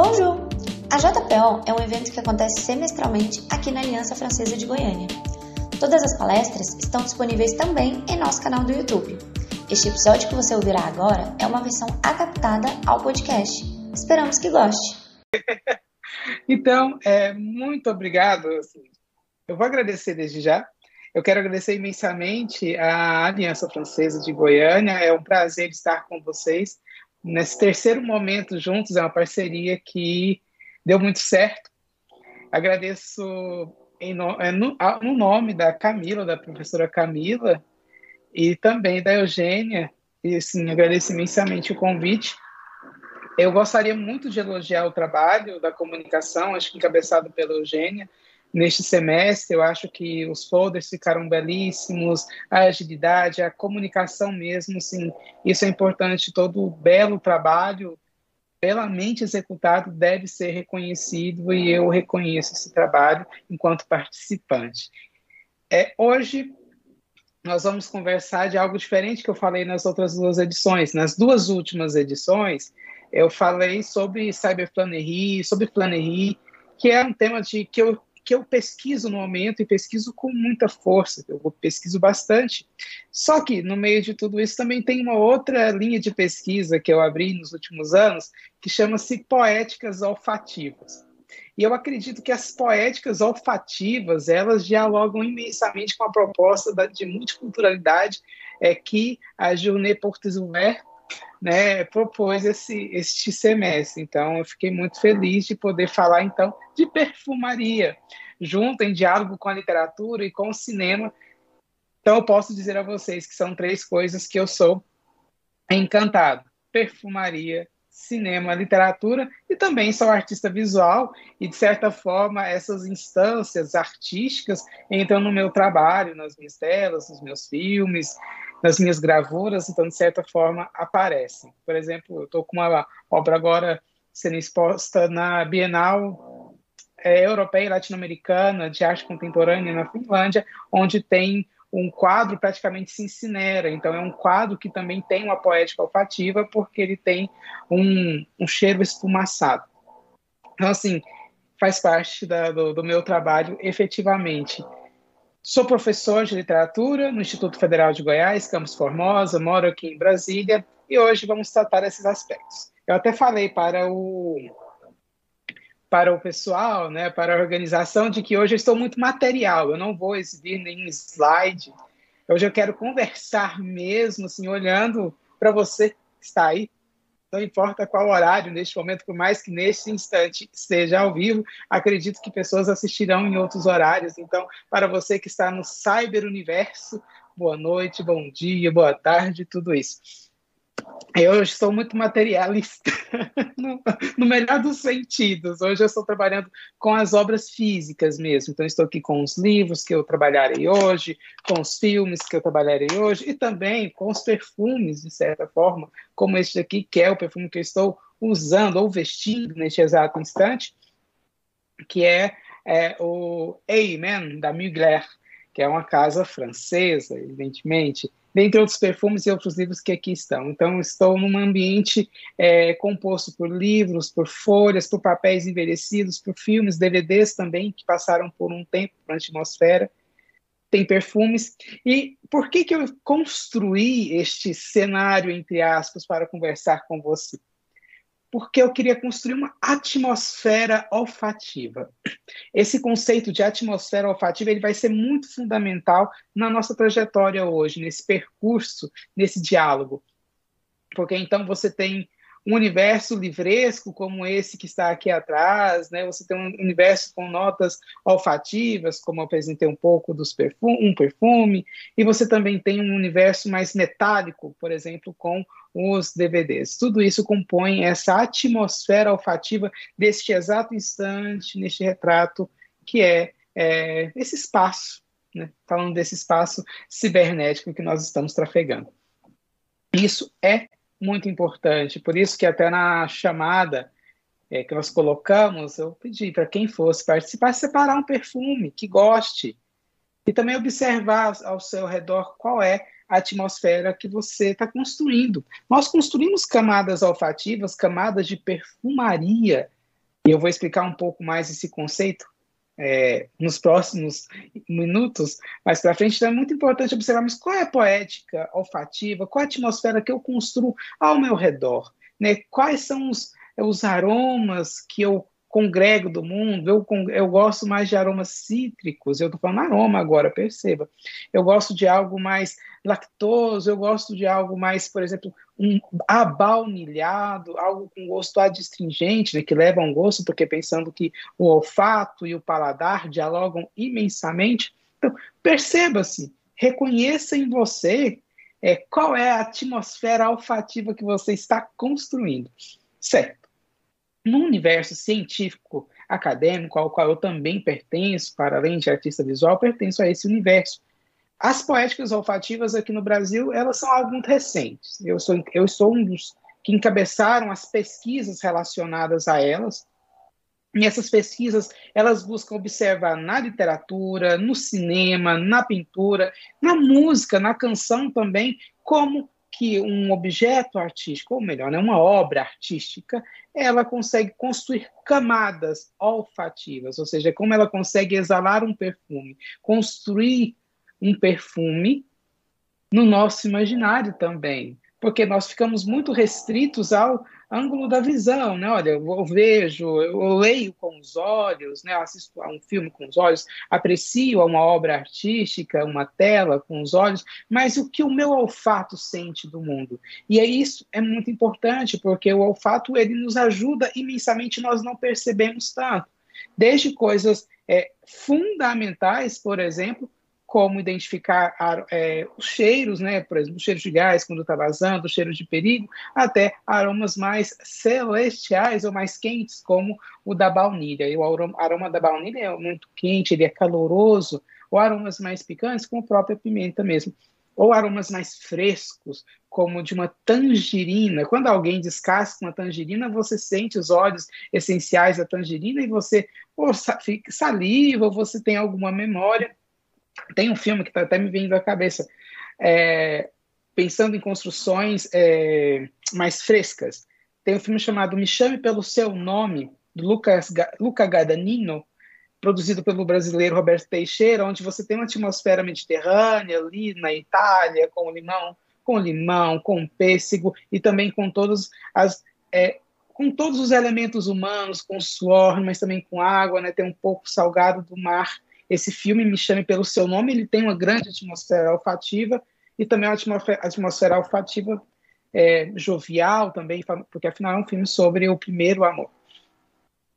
Bonjour! A JPO é um evento que acontece semestralmente aqui na Aliança Francesa de Goiânia. Todas as palestras estão disponíveis também em nosso canal do YouTube. Este episódio que você ouvirá agora é uma versão adaptada ao podcast. Esperamos que goste. então, é, muito obrigado. Assim, eu vou agradecer desde já. Eu quero agradecer imensamente à Aliança Francesa de Goiânia. É um prazer estar com vocês nesse terceiro momento juntos. É uma parceria que deu muito certo. Agradeço em no, é, no, no nome da Camila, da professora Camila, e também da Eugênia, e assim, agradeço imensamente o convite. Eu gostaria muito de elogiar o trabalho da comunicação, acho que encabeçado pela Eugênia, neste semestre. Eu acho que os folders ficaram belíssimos, a agilidade, a comunicação mesmo, sim, isso é importante. Todo o belo trabalho belamente executado deve ser reconhecido e eu reconheço esse trabalho enquanto participante. É, hoje nós vamos conversar de algo diferente que eu falei nas outras duas edições. Nas duas últimas edições, eu falei sobre cyberplanerie, sobre planerie, que é um tema de que eu que eu pesquiso no momento e pesquiso com muita força, eu pesquiso bastante. Só que no meio de tudo isso também tem uma outra linha de pesquisa que eu abri nos últimos anos, que chama-se poéticas olfativas. E eu acredito que as poéticas olfativas, elas dialogam imensamente com a proposta de multiculturalidade é, que a Journée Portes Ouvertes né, propôs esse, este semestre. Então, eu fiquei muito feliz de poder falar, então, de perfumaria, junto em diálogo com a literatura e com o cinema. Então, eu posso dizer a vocês que são três coisas que eu sou encantado: perfumaria, cinema, literatura e também sou artista visual e de certa forma essas instâncias artísticas entram no meu trabalho, nas minhas telas, nos meus filmes, nas minhas gravuras, então de certa forma aparecem. Por exemplo, eu estou com uma obra agora sendo exposta na Bienal é, Europeia e Latino-Americana de Arte Contemporânea na Finlândia, onde tem um quadro praticamente se incinera. Então, é um quadro que também tem uma poética olfativa, porque ele tem um, um cheiro esfumaçado. Então, assim, faz parte da, do, do meu trabalho efetivamente. Sou professor de literatura no Instituto Federal de Goiás, Campos Formosa, moro aqui em Brasília, e hoje vamos tratar esses aspectos. Eu até falei para o para o pessoal, né, para a organização, de que hoje eu estou muito material, eu não vou exibir nenhum slide. Hoje eu quero conversar mesmo, assim, olhando para você que está aí. Não importa qual horário neste momento, por mais que neste instante esteja ao vivo, acredito que pessoas assistirão em outros horários. Então, para você que está no cyber universo, boa noite, bom dia, boa tarde, tudo isso. Eu estou muito materialista, no, no, melhor dos sentidos. Hoje eu estou trabalhando com as obras físicas mesmo. Então, estou aqui com os livros que eu trabalharei hoje, com os filmes que eu trabalharei hoje, e também com os perfumes, de certa forma, como este aqui, que é o perfume que eu estou usando ou vestindo neste exato instante, que é, é o Amen, da Mugler, que é uma casa francesa, evidentemente dentre outros perfumes e outros livros que aqui estão. Então, estou num ambiente é, composto por livros, por folhas, por papéis envelhecidos, por filmes, DVDs também, que passaram por um tempo na atmosfera. Tem perfumes. E por que, que eu construí este cenário, entre aspas, para conversar com você? Porque eu queria construir uma atmosfera olfativa. Esse conceito de atmosfera olfativa ele vai ser muito fundamental na nossa trajetória hoje, nesse percurso, nesse diálogo. Porque então você tem um universo livresco como esse que está aqui atrás, né? Você tem um universo com notas olfativas, como eu apresentei um pouco dos perfume, um perfume, e você também tem um universo mais metálico, por exemplo, com os DVDs. Tudo isso compõe essa atmosfera olfativa deste exato instante, neste retrato, que é, é esse espaço, né? falando desse espaço cibernético que nós estamos trafegando. Isso é muito importante. Por isso que até na chamada é, que nós colocamos, eu pedi para quem fosse participar, separar um perfume que goste e também observar ao seu redor qual é a atmosfera que você está construindo. Nós construímos camadas olfativas, camadas de perfumaria E eu vou explicar um pouco mais esse conceito é, nos próximos minutos, mais para frente, então é muito importante observar mas qual é a poética olfativa, qual é a atmosfera que eu construo ao meu redor, né? quais são os, os aromas que eu congrego do mundo, eu, eu gosto mais de aromas cítricos, eu estou falando aroma agora, perceba. Eu gosto de algo mais lactoso, eu gosto de algo mais, por exemplo, um abaunilhado, algo com gosto adstringente, né, que leva um gosto, porque pensando que o olfato e o paladar dialogam imensamente. Então, perceba-se, reconheça em você é, qual é a atmosfera olfativa que você está construindo. Certo no universo científico acadêmico, ao qual eu também pertenço, para além de artista visual, pertenço a esse universo. As poéticas olfativas aqui no Brasil, elas são algo muito recentes. Eu sou, eu sou um dos que encabeçaram as pesquisas relacionadas a elas. E essas pesquisas, elas buscam observar na literatura, no cinema, na pintura, na música, na canção também, como que um objeto artístico, ou melhor, né, uma obra artística, ela consegue construir camadas olfativas, ou seja, como ela consegue exalar um perfume, construir um perfume no nosso imaginário também, porque nós ficamos muito restritos ao ângulo da visão, né? Olha, eu vejo, eu leio com os olhos, né? assisto a um filme com os olhos, aprecio uma obra artística, uma tela com os olhos, mas o que o meu olfato sente do mundo? E é isso é muito importante, porque o olfato ele nos ajuda imensamente, nós não percebemos tanto. Desde coisas é, fundamentais, por exemplo, como identificar é, os cheiros, né? por exemplo, o cheiro de gás quando está vazando, o cheiro de perigo, até aromas mais celestiais ou mais quentes, como o da baunilha. E o aroma, da baunilha é muito quente, ele é caloroso, ou aromas mais picantes, como a própria pimenta mesmo. Ou aromas mais frescos, como de uma tangerina. Quando alguém descasca uma tangerina, você sente os óleos essenciais da tangerina e você ou saliva, ou você tem alguma memória tem um filme que está até me vindo à cabeça, é, pensando em construções é, mais frescas. Tem um filme chamado Me Chame Pelo Seu Nome, do Lucas, Luca Gadanino, produzido pelo brasileiro Roberto Teixeira, onde você tem uma atmosfera mediterrânea ali na Itália, com limão, com limão, com pêssego e também com todos as é, com todos os elementos humanos, com suor, mas também com água, né? Tem um pouco salgado do mar esse filme Me Chame Pelo Seu Nome, ele tem uma grande atmosfera olfativa e também uma atmosfera, olfativa é, jovial também, porque afinal é um filme sobre o primeiro amor.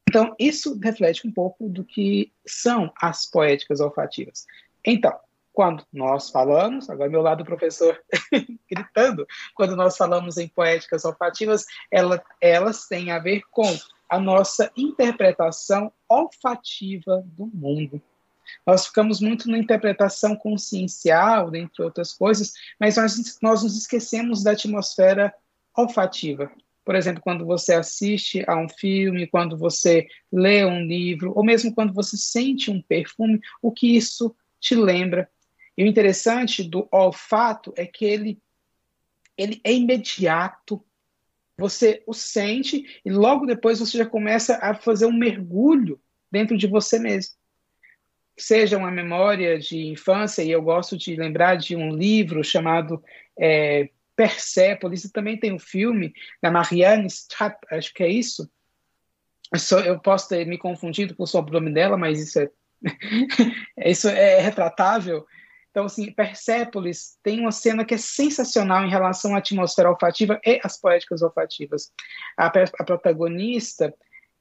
Então, isso reflete um pouco do que são as poéticas olfativas. Então, quando nós falamos, agora meu lado professor gritando, quando nós falamos em poéticas olfativas, ela, elas têm a ver com a nossa interpretação olfativa do mundo. Nós ficamos muito na interpretação consciencial, dentre outras coisas, mas nós, nós nos esquecemos da atmosfera olfativa. Por exemplo, quando você assiste a um filme, quando você lê um livro, ou mesmo quando você sente um perfume, o que isso te lembra. E o interessante do olfato é que ele, ele é imediato. Você o sente e logo depois você já começa a fazer um mergulho dentro de você mesmo seja uma memória de infância, e eu gosto de lembrar de um livro chamado é, Persepolis, e também tem um filme da Marianne Strapp, acho que é isso. Eu, sou, eu posso ter me confundido com o sobrenome dela, mas isso é, isso é retratável. Então, assim, Persepolis tem uma cena que é sensacional em relação à atmosfera olfativa e às poéticas olfativas. A, a protagonista,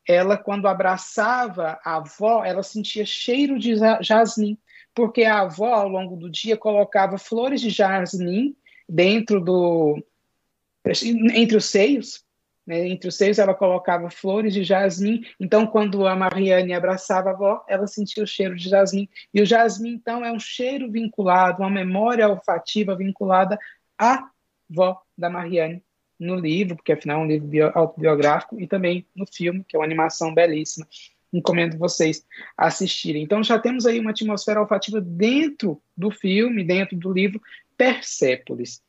ela quando abraçava a avó, ela sentia cheiro de jasmim, porque a avó ao longo do dia colocava flores de jasmim dentro do entre os seios, né? entre os seios ela colocava flores de jasmim. Então quando a Mariane abraçava a avó, ela sentia o cheiro de jasmim. E o jasmim então é um cheiro vinculado, uma memória olfativa vinculada à avó da Mariane no livro, porque afinal é um livro bio, autobiográfico, e também no filme, que é uma animação belíssima. Encomendo vocês assistirem. Então já temos aí uma atmosfera olfativa dentro do filme, dentro do livro Persépolis,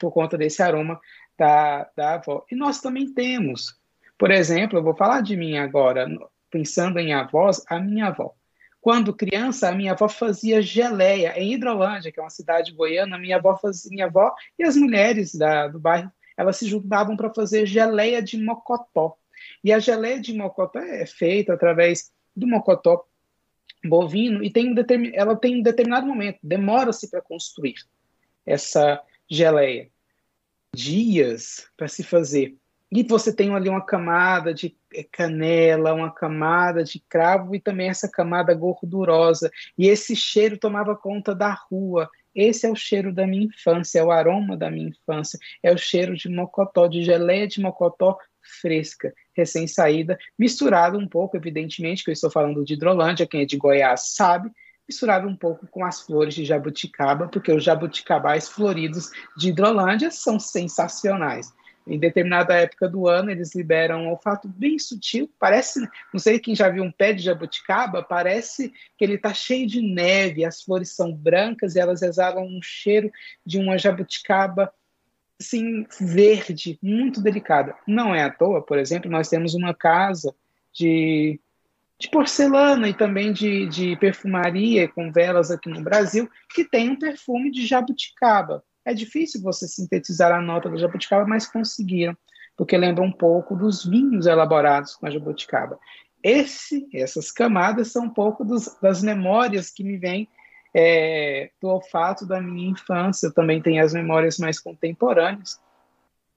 por conta desse aroma da, da avó. E nós também temos, Por exemplo, eu vou falar de mim agora, pensando em avós, a minha avó. Quando criança, a minha avó fazia geleia em Hidrolândia, que é uma cidade goiana. Minha avó, fazia, minha avó e as mulheres da, do bairro, elas se juntavam para fazer geleia de mocotó. E a geleia de mocotó é feita através do mocotó bovino e tem um ela tem um determinado momento, demora-se para construir essa geleia. Dias para se fazer. E você tem ali uma camada de canela, uma camada de cravo e também essa camada gordurosa. E esse cheiro tomava conta da rua. Esse é o cheiro da minha infância, é o aroma da minha infância, é o cheiro de mocotó, de geleia de mocotó fresca, recém-saída, misturado um pouco, evidentemente, que eu estou falando de hidrolândia, quem é de Goiás sabe, misturado um pouco com as flores de jabuticaba, porque os jabuticabais floridos de hidrolândia são sensacionais em determinada época do ano, eles liberam um olfato bem sutil. Parece, não sei quem já viu um pé de jabuticaba, parece que ele está cheio de neve, as flores são brancas e elas exalam um cheiro de uma jabuticaba assim, verde, muito delicada. Não é à toa, por exemplo, nós temos uma casa de, de porcelana e também de, de perfumaria com velas aqui no Brasil que tem um perfume de jabuticaba. É difícil você sintetizar a nota da jabuticaba, mas conseguiram, porque lembra um pouco dos vinhos elaborados com a jabuticaba. Esse, essas camadas são um pouco dos, das memórias que me vêm é, do olfato da minha infância. Eu também tenho as memórias mais contemporâneas.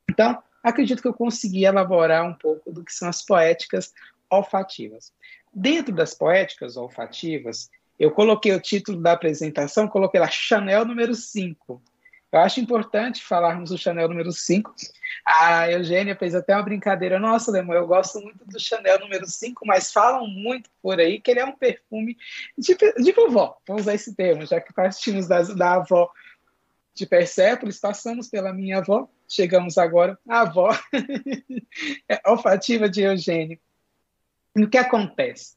Então, acredito que eu consegui elaborar um pouco do que são as poéticas olfativas. Dentro das poéticas olfativas, eu coloquei o título da apresentação, coloquei lá Chanel número 5. Eu acho importante falarmos do Chanel número 5. A Eugênia fez até uma brincadeira. Nossa, Lemon, eu gosto muito do Chanel número 5, mas falam muito por aí que ele é um perfume de, de vovó. Vamos usar esse termo, já que partimos da, da avó de Persépolis, passamos pela minha avó, chegamos agora à avó é, olfativa de Eugênia. E o que acontece?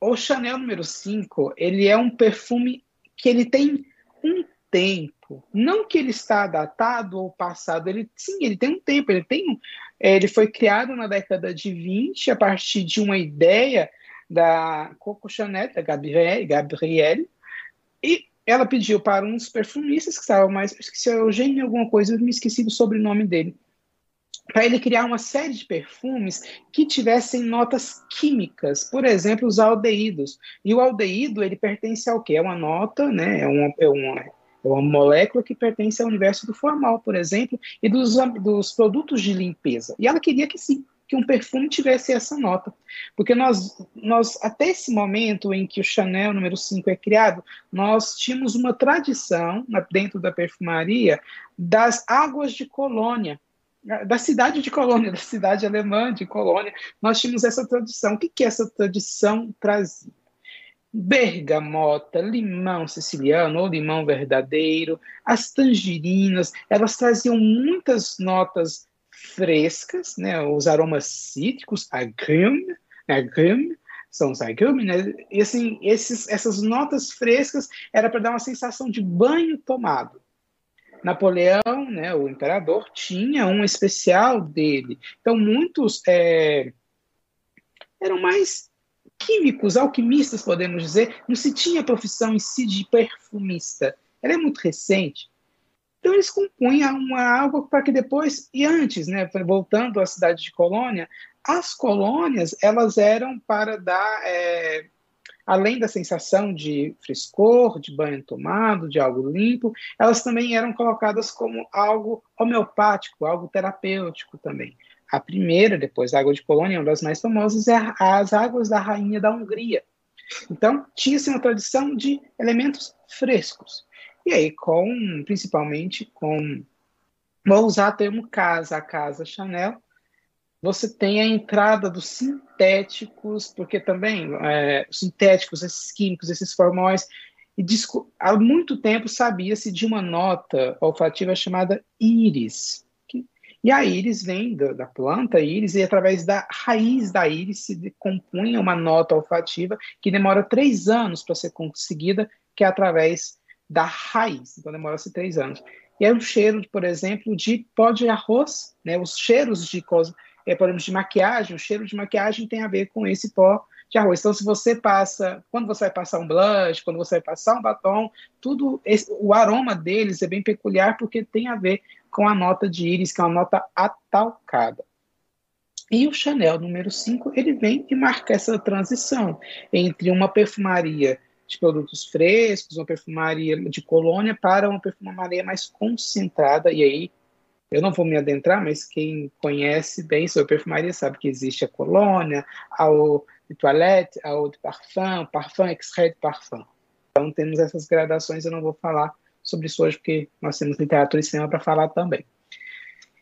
O Chanel número 5, ele é um perfume que ele tem um tempo. Não que ele está datado ou passado, ele sim, ele tem um tempo, ele tem é, ele foi criado na década de 20 a partir de uma ideia da Coco Chanel, da Gabrielle, Gabrielle e ela pediu para uns perfumistas que estavam mais, esqueci, Eugênio alguma coisa, eu me esqueci do sobrenome dele, para ele criar uma série de perfumes que tivessem notas químicas, por exemplo, os aldeídos. E o aldeído, ele pertence ao quê? É uma nota, né? É uma, é uma é uma molécula que pertence ao universo do formal, por exemplo, e dos, dos produtos de limpeza. E ela queria que sim, que um perfume tivesse essa nota. Porque nós, nós, até esse momento em que o Chanel número 5 é criado, nós tínhamos uma tradição dentro da perfumaria das águas de colônia, da cidade de Colônia, da cidade alemã de Colônia, nós tínhamos essa tradição. O que, que essa tradição trazia? Bergamota, limão siciliano ou limão verdadeiro, as tangerinas, elas traziam muitas notas frescas, né, os aromas cítricos, agrume, agrume, são os agrume, né, e assim, esses, essas notas frescas era para dar uma sensação de banho tomado. Napoleão, né, o imperador, tinha um especial dele. Então, muitos é, eram mais químicos, alquimistas, podemos dizer, não se tinha a profissão em si de perfumista. Ela é muito recente. Então eles compunham uma água para que depois, e antes, né, voltando à cidade de Colônia, as colônias, elas eram para dar, é, além da sensação de frescor, de banho tomado, de algo limpo, elas também eram colocadas como algo homeopático, algo terapêutico também. A primeira, depois da água de Polônia, uma das mais famosas, é as águas da rainha da Hungria. Então, tinha-se uma tradição de elementos frescos. E aí, com, principalmente com, vou usar o termo casa, a casa Chanel, você tem a entrada dos sintéticos, porque também é, sintéticos, esses químicos, esses formóis, e há muito tempo sabia-se de uma nota olfativa chamada íris, e a íris vem da, planta íris e através da raiz da íris se compunha uma nota olfativa que demora três anos para ser conseguida, que é através da raiz. Então demora-se três anos. E é um cheiro, por exemplo, de pó de arroz, né? Os cheiros de é, problemas de maquiagem, o cheiro de maquiagem tem a ver com esse pó de arroz. Então, se você passa, quando você vai passar um blush, quando você vai passar um batom, tudo, esse, o aroma deles é bem peculiar porque tem a ver com a nota de íris, que é uma nota atalcada. E o Chanel número 5, ele vem e marca essa transição entre uma perfumaria de produtos frescos, uma perfumaria de colônia para uma perfumaria mais concentrada. E aí, eu não vou me adentrar, mas quem conhece bem sobre perfumaria sabe que existe a colônia, a eau de toilette, a de parfum, parfum extrait de parfum. Então, temos essas gradações, eu não vou falar sobre isso hoje, porque nós temos literatura e cinema para falar também.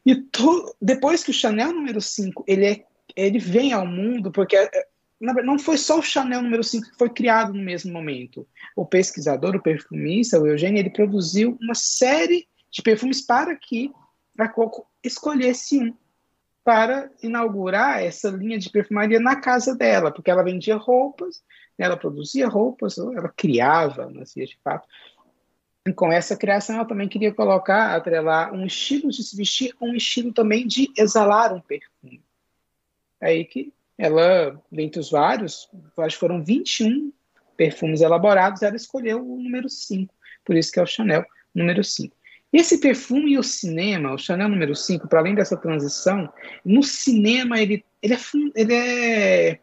E to, depois que o Chanel número 5 ele, é, ele vem ao mundo, porque é, não foi só o Chanel número 5 que foi criado no mesmo momento. O pesquisador, o perfumista, o Eugênio, ele produziu uma série de perfumes para que a Coco escolhesse um para inaugurar essa linha de perfumaria na casa dela, porque ela vendia roupas, ela produzia roupas, ela criava, nas vias de fato, com essa criação, ela também queria colocar, atrelar um estilo de se vestir um estilo também de exalar um perfume. Aí que ela, dentre os vários, acho que foram 21 perfumes elaborados, ela escolheu o número 5, por isso que é o Chanel número 5. Esse perfume e o cinema, o Chanel número 5, para além dessa transição, no cinema ele, ele, é, ele, é,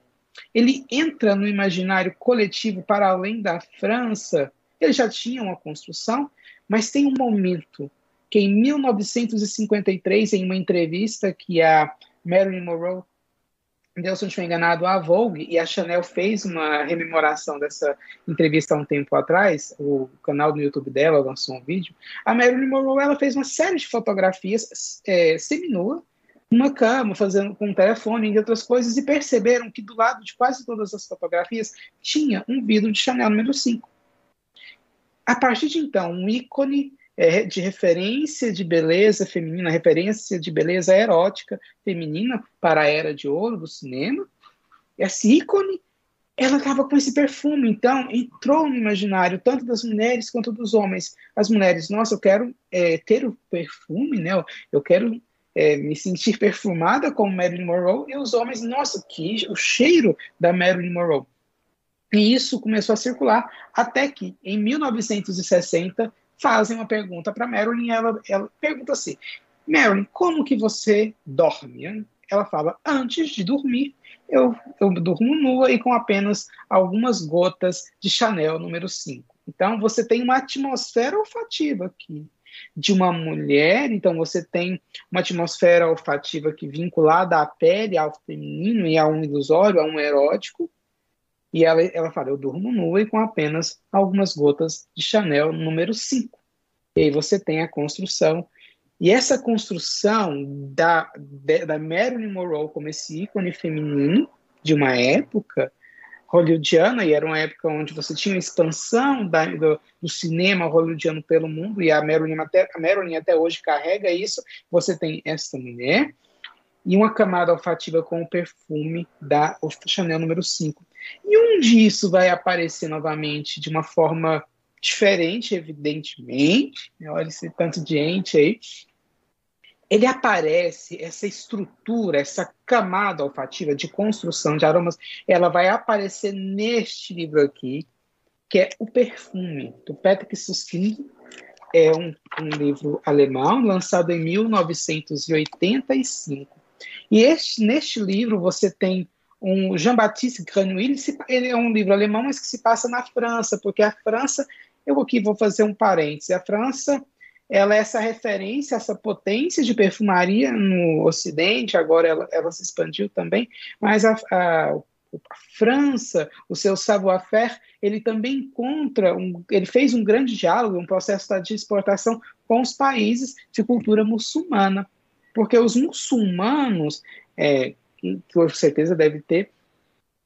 ele entra no imaginário coletivo para além da França, ele já tinha uma construção, mas tem um momento que em 1953, em uma entrevista que a Marilyn Monroe deu, se não estiver enganado, a Vogue, e a Chanel fez uma rememoração dessa entrevista há um tempo atrás, o canal do YouTube dela lançou um vídeo, a Marilyn Monroe ela fez uma série de fotografias é, seminua, numa cama, fazendo com um telefone e outras coisas, e perceberam que do lado de quase todas as fotografias tinha um vidro de Chanel número 5. A partir de então, um ícone é, de referência de beleza feminina, referência de beleza erótica feminina para a era de ouro do cinema. Esse ícone, ela estava com esse perfume, então entrou no imaginário tanto das mulheres quanto dos homens. As mulheres, nossa, eu quero é, ter o perfume, né? Eu quero é, me sentir perfumada como Marilyn Monroe. E os homens, nossa, que o cheiro da Marilyn Monroe. E isso começou a circular até que, em 1960, fazem uma pergunta para Marilyn. Ela, ela pergunta assim: Marilyn, como que você dorme? Ela fala: antes de dormir, eu, eu durmo nua e com apenas algumas gotas de Chanel número 5. Então, você tem uma atmosfera olfativa aqui de uma mulher, então você tem uma atmosfera olfativa que vinculada à pele, ao feminino e a um ilusório, a um erótico, e ela, ela fala: Eu durmo nua e com apenas algumas gotas de Chanel número 5. E aí você tem a construção. E essa construção da, da Marilyn Monroe como esse ícone feminino de uma época hollywoodiana, e era uma época onde você tinha expansão da, do, do, cinema hollywoodiano pelo mundo, e a Marilyn, até, a Marilyn até hoje carrega isso. Você tem essa mulher e uma camada olfativa com o perfume da Chanel número 5. E onde isso vai aparecer novamente de uma forma diferente, evidentemente, né? olha esse tanto de gente aí, ele aparece, essa estrutura, essa camada olfativa de construção de aromas, ela vai aparecer neste livro aqui, que é O Perfume, do Patrick Susskind. É um, um livro alemão, lançado em 1985. E este, neste livro você tem um Jean-Baptiste Granville, ele é um livro alemão, mas que se passa na França, porque a França, eu aqui vou fazer um parêntese, a França, ela é essa referência, essa potência de perfumaria no Ocidente, agora ela, ela se expandiu também, mas a, a, a França, o seu savoir-faire, ele também encontra, um, ele fez um grande diálogo, um processo de exportação com os países de cultura muçulmana, porque os muçulmanos, é, com certeza deve ter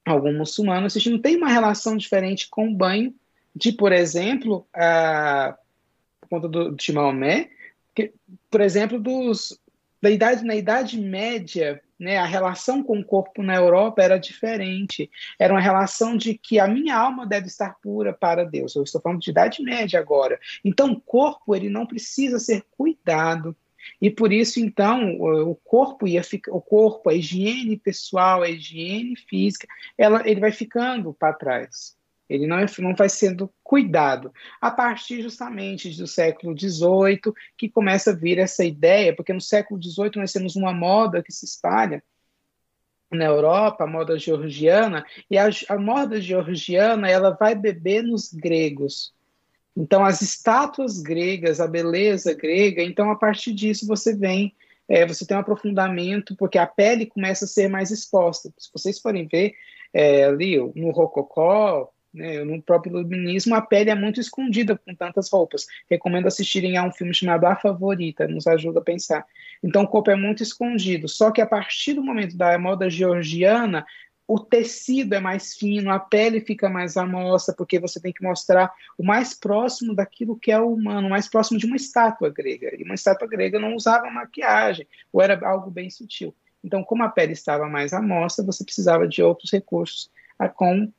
algum muçulmano assistindo, tem uma relação diferente com o banho de, por exemplo, a, por conta do, de Maomé, que, por exemplo, dos, da idade, na Idade Média, né, a relação com o corpo na Europa era diferente. Era uma relação de que a minha alma deve estar pura para Deus. Eu estou falando de Idade Média agora. Então, o corpo ele não precisa ser cuidado. E por isso, então, o corpo ia ficar, o corpo, a higiene pessoal, a higiene física, ela, ele vai ficando para trás. Ele não, é, não vai sendo cuidado. A partir justamente do século XVIII, que começa a vir essa ideia, porque no século XVIII nós temos uma moda que se espalha na Europa, a moda georgiana, e a, a moda georgiana ela vai beber nos gregos. Então, as estátuas gregas, a beleza grega, então, a partir disso, você vem, é, você tem um aprofundamento, porque a pele começa a ser mais exposta. Se vocês forem ver é, ali no Rococó, né, no próprio iluminismo, a pele é muito escondida com tantas roupas. Recomendo assistirem a um filme chamado A Favorita, nos ajuda a pensar. Então, o corpo é muito escondido. Só que a partir do momento da moda georgiana, o tecido é mais fino, a pele fica mais amostra, porque você tem que mostrar o mais próximo daquilo que é humano, o mais próximo de uma estátua grega. E uma estátua grega não usava maquiagem, ou era algo bem sutil. Então, como a pele estava mais amostra, você precisava de outros recursos com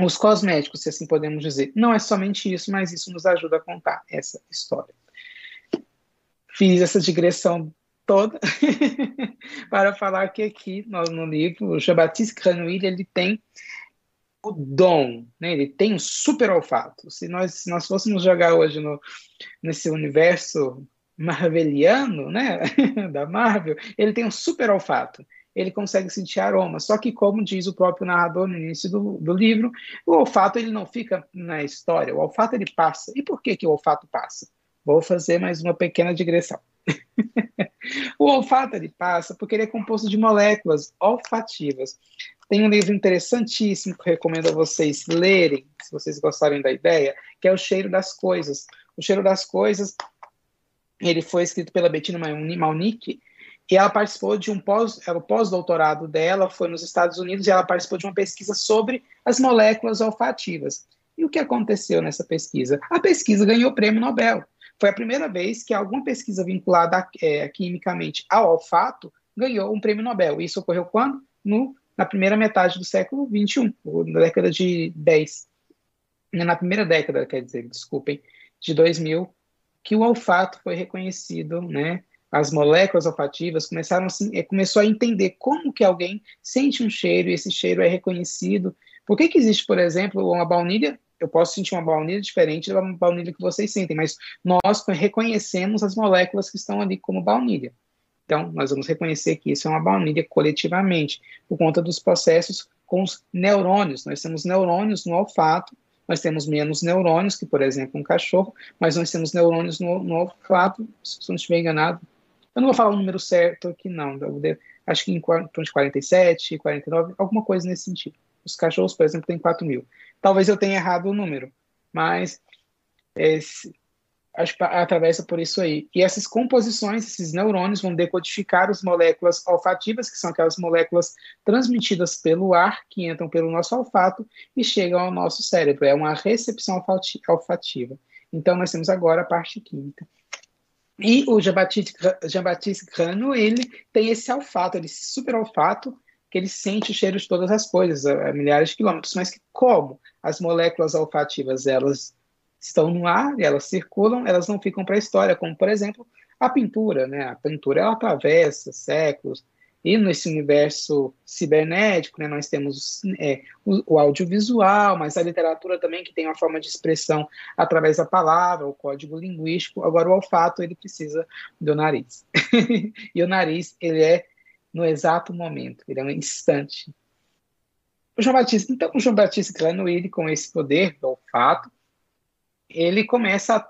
os cosméticos, se assim podemos dizer. Não é somente isso, mas isso nos ajuda a contar essa história. Fiz essa digressão toda para falar que aqui no, no livro, o Jean-Baptiste ele tem o dom, né? ele tem um super olfato. Se nós, se nós fôssemos jogar hoje no, nesse universo marveliano, né, da Marvel, ele tem um super olfato. Ele consegue sentir aroma. Só que, como diz o próprio narrador no início do, do livro, o olfato ele não fica na história. O olfato ele passa. E por que que o olfato passa? Vou fazer mais uma pequena digressão. o olfato ele passa porque ele é composto de moléculas olfativas. Tem um livro interessantíssimo que eu recomendo a vocês lerem, se vocês gostarem da ideia, que é O Cheiro das Coisas. O Cheiro das Coisas, ele foi escrito pela Bettina Malnick, e ela participou de um pós, o pós-doutorado dela foi nos Estados Unidos e ela participou de uma pesquisa sobre as moléculas olfativas. E o que aconteceu nessa pesquisa? A pesquisa ganhou o prêmio Nobel. Foi a primeira vez que alguma pesquisa vinculada é, quimicamente ao olfato ganhou um prêmio Nobel. Isso ocorreu quando? No, na primeira metade do século XXI, na década de 10. Na primeira década, quer dizer, desculpem, de 2000, que o olfato foi reconhecido, né? As moléculas olfativas começaram assim, começou a entender como que alguém sente um cheiro e esse cheiro é reconhecido. Por que, que existe, por exemplo, uma baunilha eu posso sentir uma baunilha diferente da baunilha que vocês sentem, mas nós reconhecemos as moléculas que estão ali como baunilha. Então, nós vamos reconhecer que isso é uma baunilha coletivamente, por conta dos processos com os neurônios. Nós temos neurônios no olfato, nós temos menos neurônios que, por exemplo, um cachorro, mas nós temos neurônios no, no olfato, se eu não estiver enganado. Eu não vou falar o número certo aqui, não. Acho que em torno de 47, 49, alguma coisa nesse sentido. Os cachorros, por exemplo, têm 4 mil. Talvez eu tenha errado o número, mas esse, que atravessa por isso aí. E essas composições, esses neurônios vão decodificar as moléculas olfativas, que são aquelas moléculas transmitidas pelo ar, que entram pelo nosso olfato e chegam ao nosso cérebro. É uma recepção olfativa. Então, nós temos agora a parte química. E o Jean-Baptiste Jean ele tem esse olfato, esse super olfato, que ele sente o cheiro de todas as coisas a, milhares de quilômetros, mas que como as moléculas olfativas elas estão no ar, elas circulam, elas não ficam para a história, como por exemplo a pintura, né? A pintura ela atravessa séculos e nesse universo cibernético, né, nós temos é, o, o, audiovisual, mas a literatura também que tem uma forma de expressão através da palavra, o código linguístico. Agora o olfato ele precisa do nariz e o nariz ele é no exato momento, ele é um instante. O João Batista, então, o João Batista Clano, ele com esse poder do olfato, ele começa a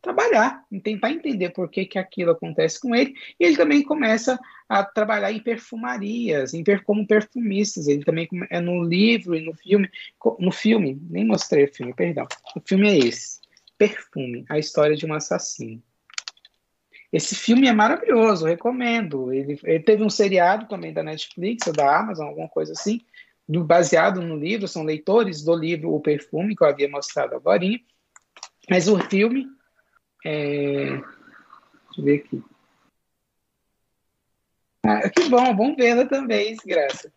trabalhar, tentar entender por que, que aquilo acontece com ele, e ele também começa a trabalhar em perfumarias, em como perfumistas, ele também é no livro e no filme, no filme, nem mostrei o filme, perdão, o filme é esse, Perfume, a história de um assassino. Esse filme é maravilhoso, recomendo. Ele, ele, teve um seriado também da Netflix ou da Amazon, alguma coisa assim, do, baseado no livro, são leitores do livro O Perfume, que eu havia mostrado agora. Mas o filme. É... Deixa eu ver aqui. Ah, que bom, vamos vê-la também, graça.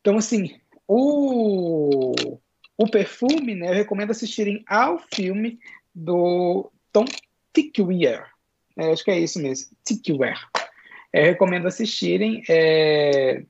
Então, assim, o, o perfume, né, eu recomendo assistirem ao filme do Tom Tykwer, É, acho que é isso mesmo. Tickware. É, recomendo assistirem. É...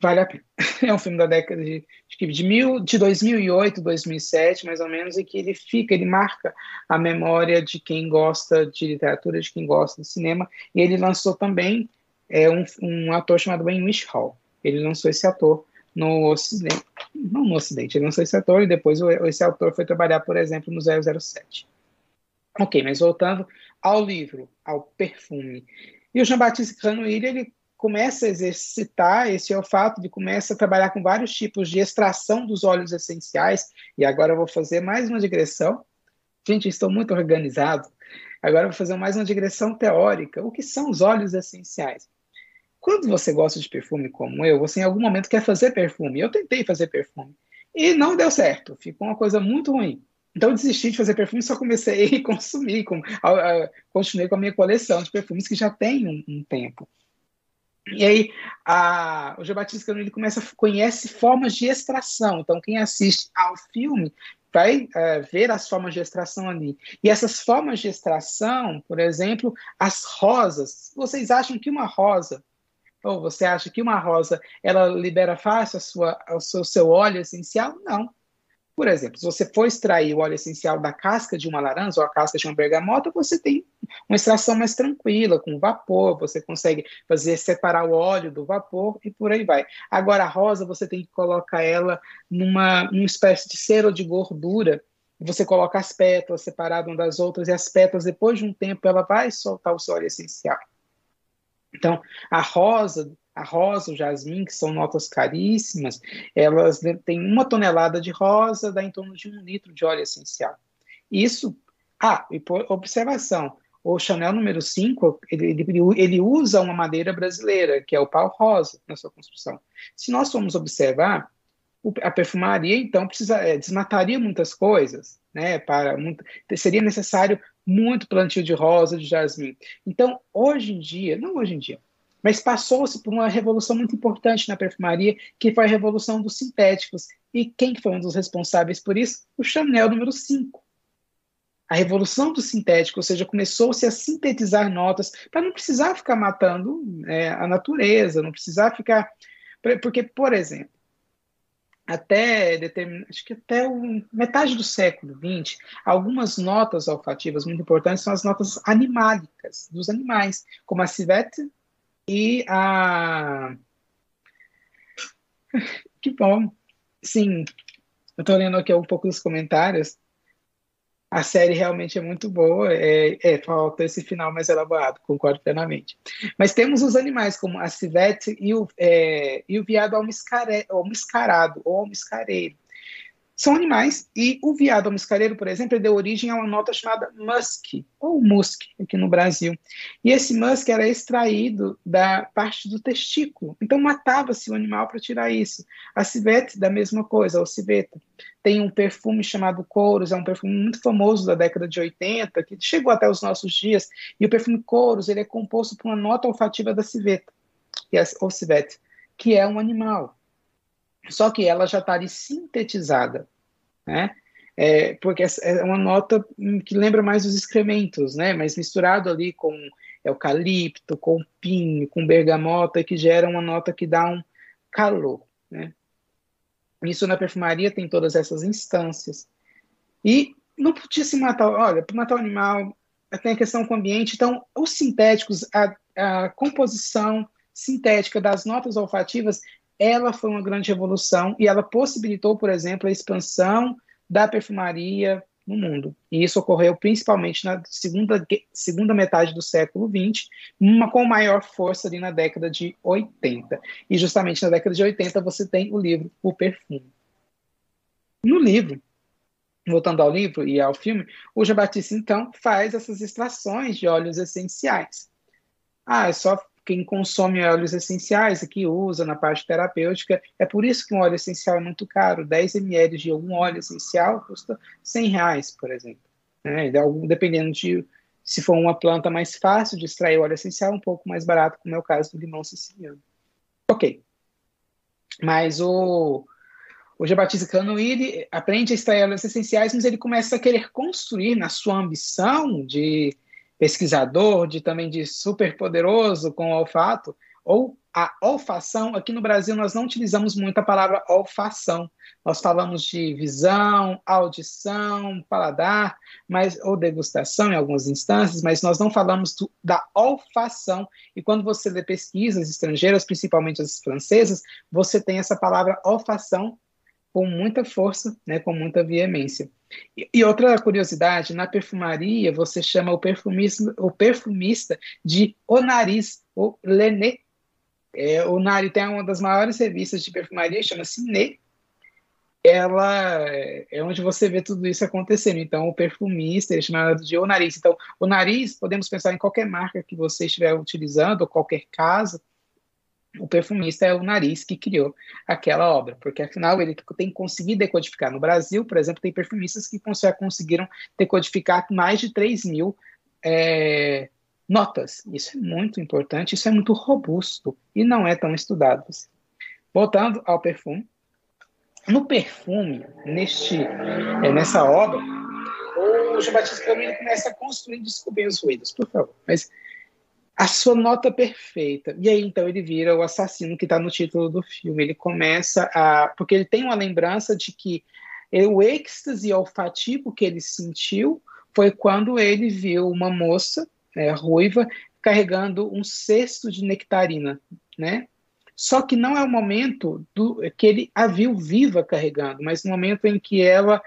Vale a pena. É um filme da década de, de, mil, de 2008, 2007, mais ou menos, e que ele fica, ele marca a memória de quem gosta de literatura, de quem gosta de cinema. E ele lançou também é, um, um ator chamado Ben Hall. Ele lançou esse ator no Ocidente, não no Ocidente, ele lançou esse ator e depois esse autor foi trabalhar, por exemplo, no 007. Ok, mas voltando ao livro, ao perfume. E o Jean-Baptiste Canoilha, ele começa a exercitar esse olfato, ele começa a trabalhar com vários tipos de extração dos óleos essenciais, e agora eu vou fazer mais uma digressão. Gente, estou muito organizado. Agora eu vou fazer mais uma digressão teórica. O que são os óleos essenciais? Quando você gosta de perfume como eu, você em algum momento quer fazer perfume. Eu tentei fazer perfume e não deu certo. Ficou uma coisa muito ruim. Então eu desisti de fazer perfume e só comecei a consumir, com, a, a, continuei com a minha coleção de perfumes que já tem um, um tempo. E aí a, o João Batista ele começa conhece formas de extração. Então quem assiste ao filme vai uh, ver as formas de extração ali. E essas formas de extração, por exemplo, as rosas. Vocês acham que uma rosa ou você acha que uma rosa ela libera fácil a sua, o seu, seu óleo essencial? Não. Por exemplo, se você for extrair o óleo essencial da casca de uma laranja ou a casca de uma bergamota, você tem uma extração mais tranquila, com vapor, você consegue fazer separar o óleo do vapor e por aí vai. Agora, a rosa, você tem que colocar ela numa, numa espécie de cera ou de gordura, você coloca as pétalas separadas umas das outras, e as pétalas, depois de um tempo, ela vai soltar o seu óleo essencial. Então, a rosa, a rosa, o jasmim, que são notas caríssimas, elas têm uma tonelada de rosa, dá em torno de um litro de óleo essencial. Isso, ah, e por observação, o Chanel número 5, ele, ele, ele, usa uma madeira brasileira, que é o pau rosa, na sua construção. Se nós formos observar, a perfumaria, então, precisa, é, desmataria muitas coisas, né, para muito, seria necessário muito plantio de rosa, de jasmim. Então, hoje em dia, não hoje em dia, mas passou-se por uma revolução muito importante na perfumaria, que foi a revolução dos sintéticos. E quem foi um dos responsáveis por isso? O Chanel número 5. A revolução do sintético, ou seja, começou-se a sintetizar notas para não precisar ficar matando é, a natureza, não precisar ficar. Porque, por exemplo, até acho que até o, metade do século XX, algumas notas olfativas muito importantes são as notas animálicas, dos animais, como a civete e a. Que bom! Sim, eu estou lendo aqui um pouco dos comentários. A série realmente é muito boa, é, é, falta esse final mais elaborado, concordo plenamente. Mas temos os animais, como a civete e o, é, e o viado almiscarado, ou almiscareiro são animais, e o viado almiscareiro, por exemplo, deu origem a uma nota chamada musk, ou musk, aqui no Brasil. E esse musk era extraído da parte do testículo, então matava-se o animal para tirar isso. A civete, da mesma coisa, ou civeta. Tem um perfume chamado Couros, é um perfume muito famoso da década de 80, que chegou até os nossos dias, e o perfume Couros, ele é composto por uma nota olfativa da civeta, ou civete, que é um animal. Só que ela já está ali sintetizada, né? É, porque é uma nota que lembra mais os excrementos, né? Mas misturado ali com eucalipto, com pinho, com bergamota, que gera uma nota que dá um calor, né? Isso na perfumaria tem todas essas instâncias. E não podia se matar, olha, para matar o animal, tem a questão com o ambiente. Então, os sintéticos, a, a composição sintética das notas olfativas ela foi uma grande revolução e ela possibilitou, por exemplo, a expansão da perfumaria no mundo. E isso ocorreu principalmente na segunda, segunda metade do século XX, uma, com maior força ali na década de 80. E justamente na década de 80 você tem o livro O Perfume. No livro, voltando ao livro e ao filme, o Jean então, faz essas extrações de óleos essenciais. Ah, é só quem consome óleos essenciais aqui usa na parte terapêutica. É por isso que um óleo essencial é muito caro. 10 ml de algum óleo essencial custa 100 reais, por exemplo. Né? Dependendo de se for uma planta mais fácil de extrair óleo essencial, um pouco mais barato, como é o caso do limão siciliano. Ok. Mas o, o ele aprende a extrair óleos essenciais, mas ele começa a querer construir, na sua ambição de pesquisador, de também de super poderoso com o olfato, ou a olfação, aqui no Brasil nós não utilizamos muito a palavra olfação. Nós falamos de visão, audição, paladar, mas ou degustação em algumas instâncias, mas nós não falamos do, da olfação. E quando você lê pesquisas estrangeiras, principalmente as francesas, você tem essa palavra olfação com muita força, né, com muita veemência. E, e outra curiosidade, na perfumaria você chama o perfumista, o perfumista de o nariz, o lené é, o Nari tem uma das maiores revistas de perfumaria, chama-se Ne. Ela é onde você vê tudo isso acontecendo. Então, o perfumista é chamado de o nariz. Então, o nariz, podemos pensar em qualquer marca que você estiver utilizando, ou qualquer casa, o perfumista é o nariz que criou aquela obra, porque afinal ele tem que conseguir decodificar. No Brasil, por exemplo, tem perfumistas que conseguiram decodificar mais de 3 mil é, Notas, isso é muito importante, isso é muito robusto e não é tão estudado. Voltando ao perfume. No perfume, neste, é, nessa obra, o João Batista Camilo começa a construir e descobrir os ruídos, por favor. Mas a sua nota perfeita. E aí, então, ele vira o assassino que está no título do filme. Ele começa a. Porque ele tem uma lembrança de que o êxtase olfativo que ele sentiu foi quando ele viu uma moça é, ruiva carregando um cesto de nectarina, né? Só que não é o momento do, que ele a viu viva carregando, mas no momento em que ela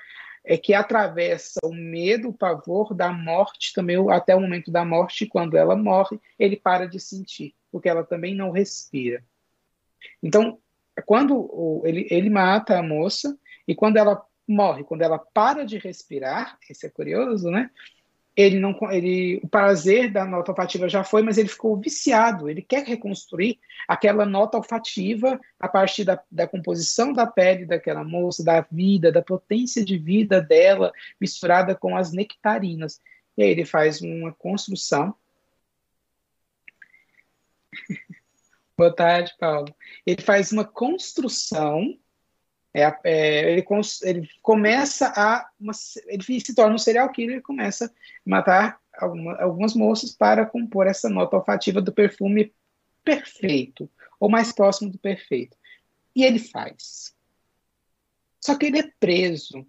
é que atravessa o medo, o pavor da morte, também até o momento da morte, quando ela morre, ele para de sentir, porque ela também não respira. Então, quando ele, ele mata a moça, e quando ela morre, quando ela para de respirar, isso é curioso, né? Ele não ele o prazer da nota olfativa já foi, mas ele ficou viciado. Ele quer reconstruir aquela nota olfativa a partir da, da composição da pele daquela moça, da vida, da potência de vida dela, misturada com as nectarinas. E aí ele faz uma construção. Boa tarde, Paulo. Ele faz uma construção é, é, ele, ele, começa a. Uma, ele se torna um serial killer e começa a matar alguma, algumas moças para compor essa nota olfativa do perfume perfeito, ou mais próximo do perfeito. E ele faz. Só que ele é preso.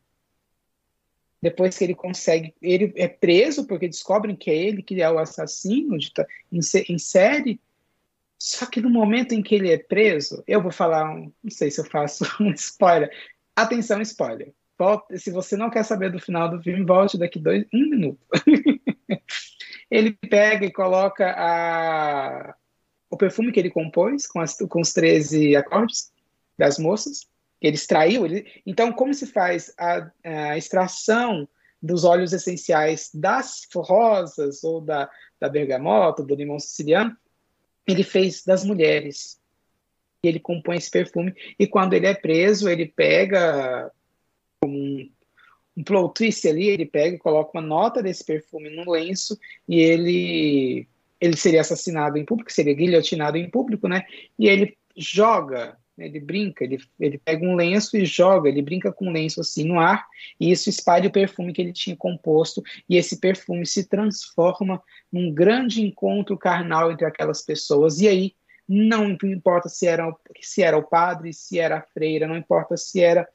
Depois que ele consegue. Ele é preso porque descobrem que é ele que é o assassino de, em, em série só que no momento em que ele é preso, eu vou falar, um, não sei se eu faço um spoiler. Atenção, spoiler. Volte, se você não quer saber do final do filme, volte daqui dois, um minuto. ele pega e coloca a, o perfume que ele compôs com, as, com os 13 acordes das moças, que ele extraiu. Ele, então, como se faz a, a extração dos óleos essenciais das rosas ou da, da bergamota, do limão siciliano, ele fez das mulheres. E ele compõe esse perfume. E quando ele é preso, ele pega um, um plot twist ali, ele pega e coloca uma nota desse perfume no lenço e ele ele seria assassinado em público, seria guilhotinado em público, né? E ele joga, ele brinca, ele, ele pega um lenço e joga, ele brinca com um lenço assim no ar, e isso espalha o perfume que ele tinha composto, e esse perfume se transforma num grande encontro carnal entre aquelas pessoas. E aí, não importa se era, se era o padre, se era a freira, não importa se era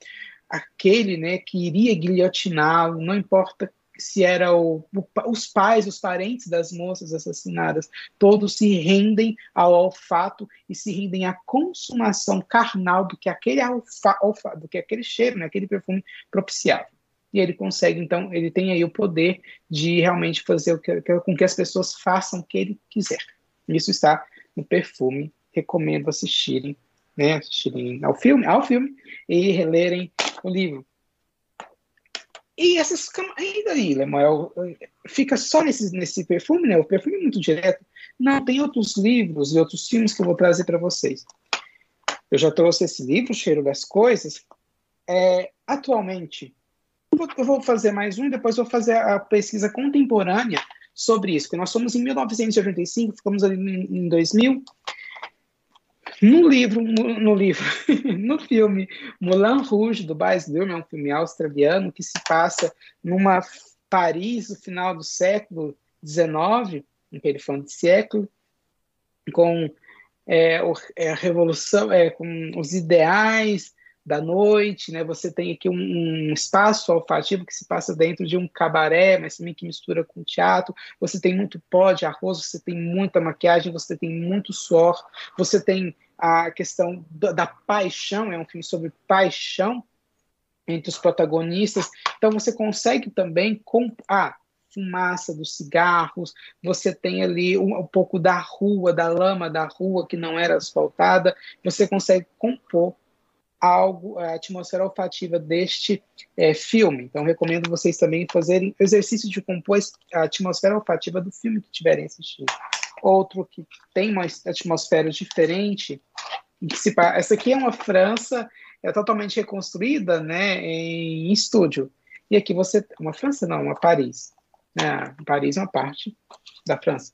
aquele né, que iria guilhotiná-lo, não importa se era o, o, os pais, os parentes das moças assassinadas, todos se rendem ao olfato e se rendem à consumação carnal do que aquele alfa, alfa, do que aquele cheiro, né, aquele perfume propiciava e ele consegue, então, ele tem aí o poder de realmente fazer o que, com que as pessoas façam o que ele quiser. Isso está no perfume. Recomendo assistirem, né, assistirem ao filme, ao filme e relerem o livro. E essas e daí, Lemuel, fica só nesse, nesse perfume, né? O perfume é muito direto. Não, tem outros livros e outros filmes que eu vou trazer para vocês. Eu já trouxe esse livro, Cheiro das Coisas. É, atualmente, eu vou fazer mais um e depois vou fazer a pesquisa contemporânea sobre isso, porque nós somos em 1985, ficamos ali em 2000. No livro, no, no livro, no filme Moulin Rouge, do Baz Luhrmann, é um filme australiano que se passa numa Paris no final do século XIX, aquele fã de século, com é, é, a revolução, é, com os ideais da noite, né? Você tem aqui um, um, espaço olfativo que se passa dentro de um cabaré, mas também que mistura com teatro. Você tem muito pó de arroz, você tem muita maquiagem, você tem muito suor, você tem a questão da, paixão, é um filme sobre paixão entre os protagonistas. Então você consegue também com a fumaça dos cigarros, você tem ali um, um pouco da rua, da lama da rua que não era asfaltada, você consegue compor algo, a atmosfera olfativa deste é, filme. Então, recomendo vocês também fazerem exercício de compor a atmosfera olfativa do filme que estiverem assistindo. Outro que tem uma atmosfera diferente, essa aqui é uma França é totalmente reconstruída né, em, estúdio. E aqui você. Uma França, não, uma Paris. Né? Paris é uma parte da França.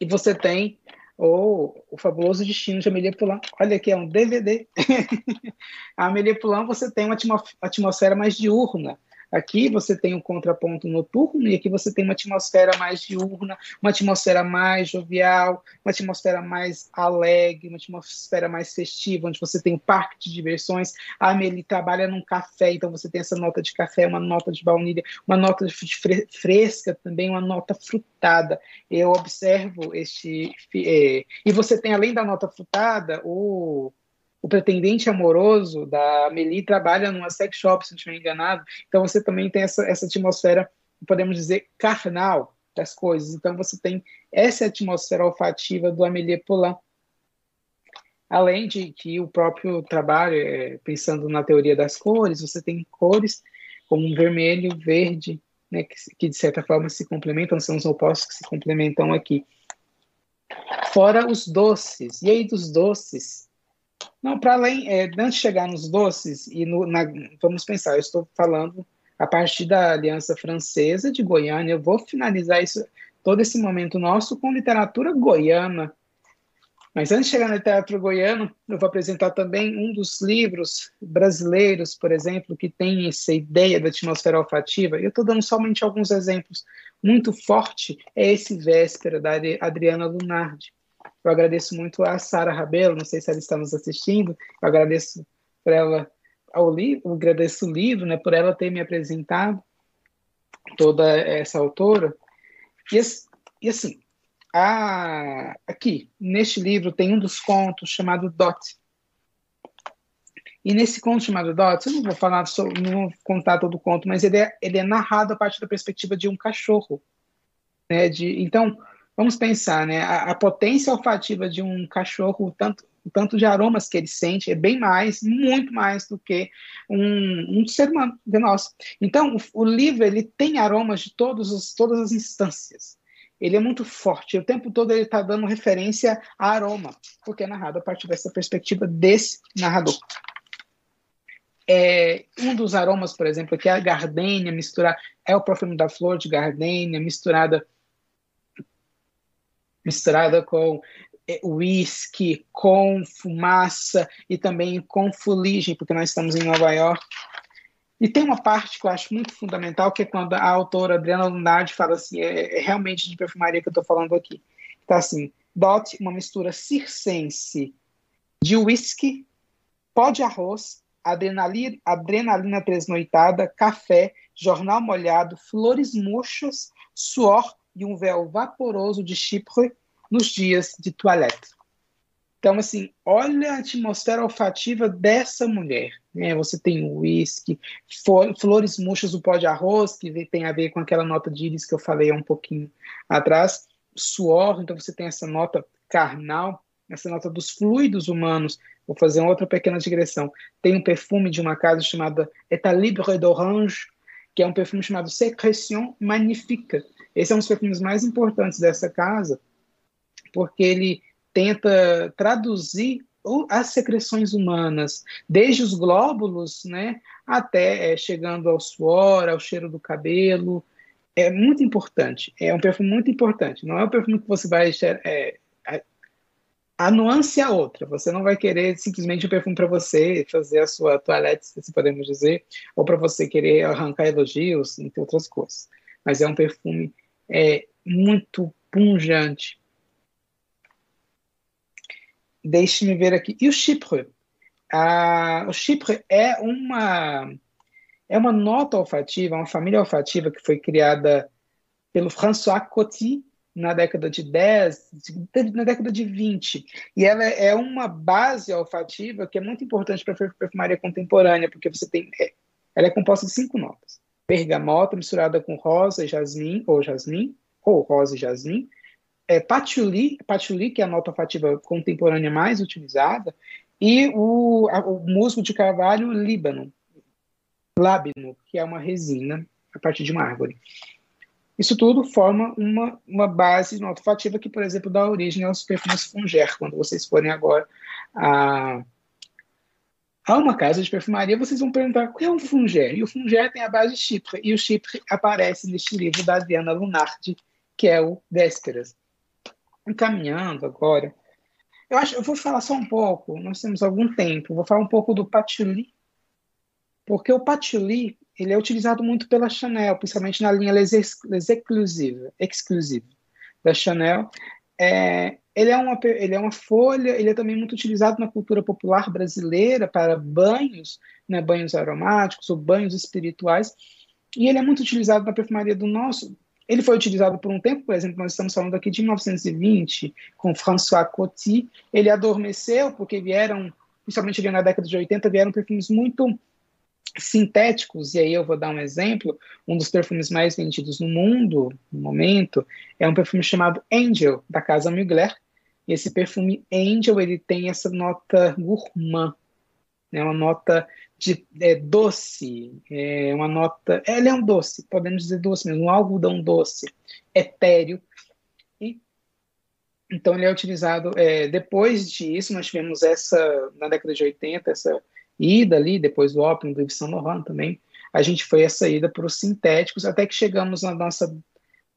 E você tem ou O Fabuloso Destino de Amélie Poulain. Olha aqui, é um DVD. a Amélie Poulain você tem uma atmosfera mais diurna, Aqui você tem um contraponto noturno e aqui você tem uma atmosfera mais diurna, uma atmosfera mais jovial, uma atmosfera mais alegre, uma atmosfera mais festiva, onde você tem um parque de diversões. A Amelie trabalha num café, então você tem essa nota de café, uma nota de baunilha, uma nota de fresca também, uma nota frutada. Eu observo este... É, e você tem, além da nota frutada, o o pretendente amoroso da Amelie trabalha numa sex shop, se não estiver enganado. Então você também tem essa, essa atmosfera, podemos dizer, carnal das coisas. Então você tem essa atmosfera olfativa do Amélie Poulain. Além de que o próprio trabalho, é, pensando na teoria das cores, você tem cores como vermelho, verde, né, que, que de certa forma se complementam, são os opostos que se complementam aqui. Fora os doces. E aí dos doces, não, para além, é, antes de chegar nos doces, e no, na, vamos pensar, eu estou falando a partir da Aliança Francesa de Goiânia, eu vou finalizar isso, todo esse momento nosso com literatura goiana. Mas antes de chegar na literatura goiana, eu vou apresentar também um dos livros brasileiros, por exemplo, que tem essa ideia da atmosfera olfativa. Eu estou dando somente alguns exemplos. Muito forte é esse Véspera, da Adriana Lunardi. Eu agradeço muito a Sara Rabelo, não sei se ela está nos assistindo, eu agradeço por ela ao livro, agradeço o livro, né, por ela ter me apresentado toda essa autora. E, e assim, a, aqui, neste livro, tem um dos contos chamado Dot. E nesse conto chamado Dot, eu não vou falar, sobre, não vou contar todo o conto, mas ele é, ele é narrado a partir da perspectiva de um cachorro. Né, de, então, vamos pensar, né? A, a, potência olfativa de um cachorro, o tanto, tanto de aromas que ele sente, é bem mais, muito mais do que um, um ser humano de nós. Então, o, o, livro ele tem aromas de todos os, todas as instâncias. Ele é muito forte. O tempo todo ele está dando referência a aroma, porque é narrado a partir dessa perspectiva desse narrador. É, um dos aromas, por exemplo, que é a gardênia misturada, é o perfume da flor de gardênia misturada misturada com é, whisky, com fumaça e também com fuligem, porque nós estamos em Nova York. E tem uma parte que eu acho muito fundamental, que é quando a autora Adriana Lunardi fala assim, é, é realmente de perfumaria que eu estou falando aqui. Está assim, Dot, uma mistura circense de whisky, pó de arroz, adrenalina, adrenalina tresnoitada, café, jornal molhado, flores murchas, suor e um véu vaporoso de Chipre nos dias de toilette. Então, assim, olha a atmosfera olfativa dessa mulher. Né? Você tem o uísque, flores murchas do pó de arroz, que tem a ver com aquela nota de íris que eu falei há um pouquinho atrás, suor, então você tem essa nota carnal, essa nota dos fluidos humanos. Vou fazer outra pequena digressão. Tem um perfume de uma casa chamada Etalibre d'Orange, que é um perfume chamado Sécrétion Magnifique, esse é um dos perfumes mais importantes dessa casa, porque ele tenta traduzir as secreções humanas, desde os glóbulos, né, até é, chegando ao suor, ao cheiro do cabelo. É muito importante. É um perfume muito importante. Não é um perfume que você vai é, a, nuance é outra. Você não vai querer simplesmente um perfume para você fazer a sua toilette, se podemos dizer, ou para você querer arrancar elogios, entre outras coisas. Mas é um perfume é muito pungente. Deixe-me ver aqui. E o Chipre? Ah, o Chipre é uma é uma nota olfativa, uma família olfativa que foi criada pelo François Coty na década de 10, na década de 20. E ela é uma base olfativa que é muito importante para a perfumaria contemporânea, porque você tem é, ela é composta de cinco notas. Bergamota misturada com rosa e jasmim, ou jasmim, ou rosa e jasmim. É, patchouli, patchouli, que é a nota olfativa contemporânea mais utilizada, e o, a, o musgo de carvalho líbano, lábino, que é uma resina a partir de uma árvore. Isso tudo forma uma, uma base olfativa que, por exemplo, dá origem aos perfumes Funger. Quando vocês forem agora a, a uma casa de perfumaria, vocês vão perguntar o que é um Funger. E o Funger tem a base de Chipre. E o Chipre aparece neste livro da Adriana Lunardi, que é o Vésperas. Encaminhando agora, eu acho, eu vou falar só um pouco, nós temos algum tempo, vou falar um pouco do patchouli, porque o patchouli, ele é utilizado muito pela Chanel, principalmente na linha Les, Les Exclusive, exclusive da Chanel. É, ele, é uma, ele é uma folha, ele é também muito utilizado na cultura popular brasileira para banhos, né, banhos aromáticos ou banhos espirituais, e ele é muito utilizado na perfumaria do nosso, ele foi utilizado por um tempo, por exemplo, nós estamos falando aqui de 1920, com François Coty. Ele adormeceu porque vieram, principalmente ali na década de 80, vieram perfumes muito sintéticos, e aí eu vou dar um exemplo, um dos perfumes mais vendidos no mundo, no momento, é um perfume chamado Angel, da casa Mugler, e esse perfume Angel, ele tem essa nota gourmand, né, uma nota de é, doce, é uma nota. Ele é um doce, podemos dizer doce mesmo, um algodão doce, etéreo. E, então, ele é utilizado. É, depois disso, nós tivemos essa, na década de 80, essa ida ali, depois do ópio do Yves Saint Laurent também. A gente foi essa ida para os sintéticos, até que chegamos na nossa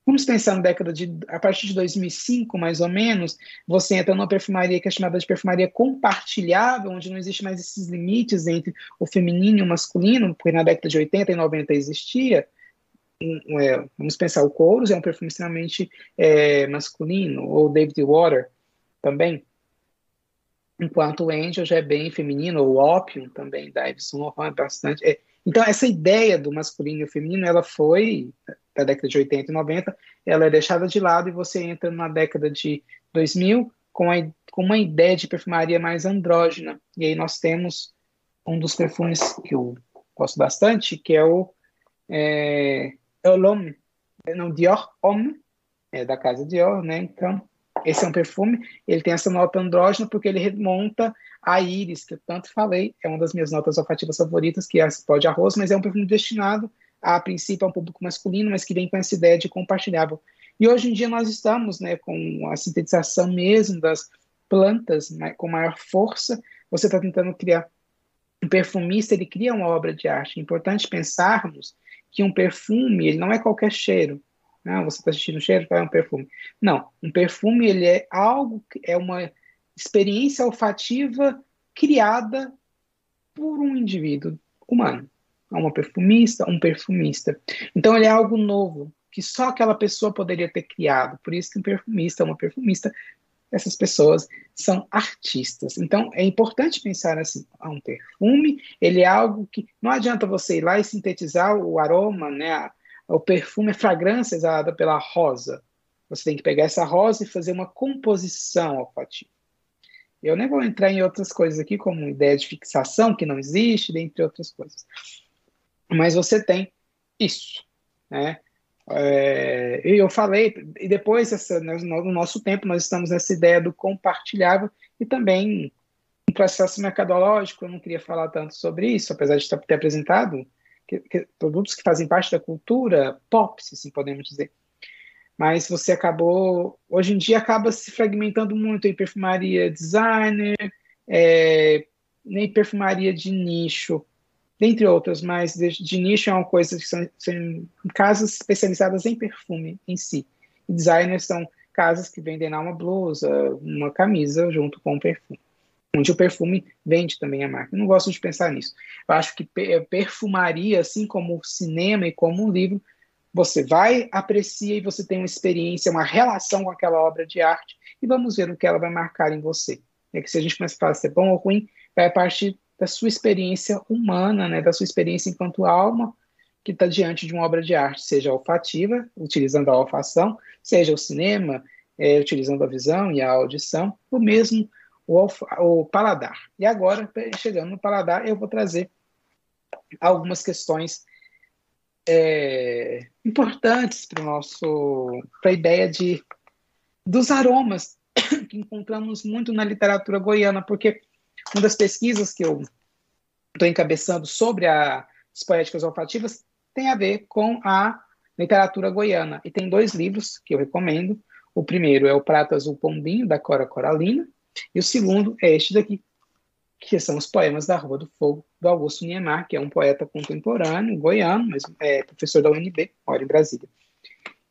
Vamos pensar na década de. A partir de 2005, mais ou menos, você entra numa perfumaria que é chamada de perfumaria compartilhável, onde não existe mais esses limites entre o feminino e o masculino, porque na década de 80 e 90 existia. É, vamos pensar, o Couros é um perfume extremamente é, masculino, ou David Water também. Enquanto o Angel já é bem feminino, ou Opium também, da Yves Saint Laurent, é bastante. É, então, essa ideia do masculino e o feminino, ela foi da década de 80 e 90, ela é deixada de lado e você entra na década de 2000 com, a, com uma ideia de perfumaria mais andrógena. E aí nós temos um dos perfumes que eu gosto bastante, que é o é, L'Homme, não, Dior Homme, é da casa Dior, né? Então, esse é um perfume, ele tem essa nota andrógena porque ele remonta a íris, que eu tanto falei, é uma das minhas notas olfativas favoritas, que é a de arroz, mas é um perfume destinado a, princípio a um público masculino, mas que vem com essa ideia de compartilhável. E hoje em dia nós estamos né, com a sintetização mesmo das plantas né, com maior força. Você está tentando criar um perfumista, ele cria uma obra de arte. É importante pensarmos que um perfume, ele não é qualquer cheiro. Não, você está sentindo cheiro, é um perfume. Não, um perfume ele é algo, é uma experiência olfativa criada por um indivíduo humano uma perfumista, um perfumista. Então ele é algo novo que só aquela pessoa poderia ter criado. Por isso que um perfumista, uma perfumista, essas pessoas são artistas. Então é importante pensar assim, um perfume, ele é algo que não adianta você ir lá e sintetizar o aroma, né? O perfume, a fragrância exalada pela rosa. Você tem que pegar essa rosa e fazer uma composição olfativa. Eu nem vou entrar em outras coisas aqui, como ideia de fixação, que não existe, dentre outras coisas mas você tem isso, né? É, e eu falei, e depois, essa, no nosso tempo, nós estamos nessa ideia do compartilhável e também um processo mercadológico. Eu não queria falar tanto sobre isso, apesar de ter apresentado que, que, produtos que fazem parte da cultura pop, se assim podemos dizer. Mas você acabou, hoje em dia, acaba se fragmentando muito em perfumaria designer, é, nem perfumaria de nicho dentre outras, mas de, de, nicho é uma coisa que são, são casas especializadas em perfume em si. Designers são casas que vendem uma blusa, uma camisa junto com o perfume. Onde o perfume vende também a marca. Eu não gosto de pensar nisso. Eu acho que perfumaria, assim como o cinema e como um livro, você vai, aprecia e você tem uma experiência, uma relação com aquela obra de arte e vamos ver o que ela vai marcar em você. É que se a gente começa a falar se é bom ou ruim, vai partir da sua experiência humana, né, da sua experiência enquanto alma que está diante de uma obra de arte, seja olfativa, utilizando a olfação, seja o cinema, é, utilizando a visão e a audição, ou mesmo o, o paladar. E agora, chegando no paladar, eu vou trazer algumas questões é, importantes para nosso para a ideia de dos aromas que encontramos muito na literatura goiana, porque uma das pesquisas que eu estou encabeçando sobre as poéticas olfativas tem a ver com a literatura goiana. E tem dois livros que eu recomendo. O primeiro é o Prato Azul Pombinho, da Cora Coralina, e o segundo é este daqui, que são os poemas da Rua do Fogo, do Augusto Niemeyer, que é um poeta contemporâneo, goiano, mas é professor da UNB, mora em Brasília.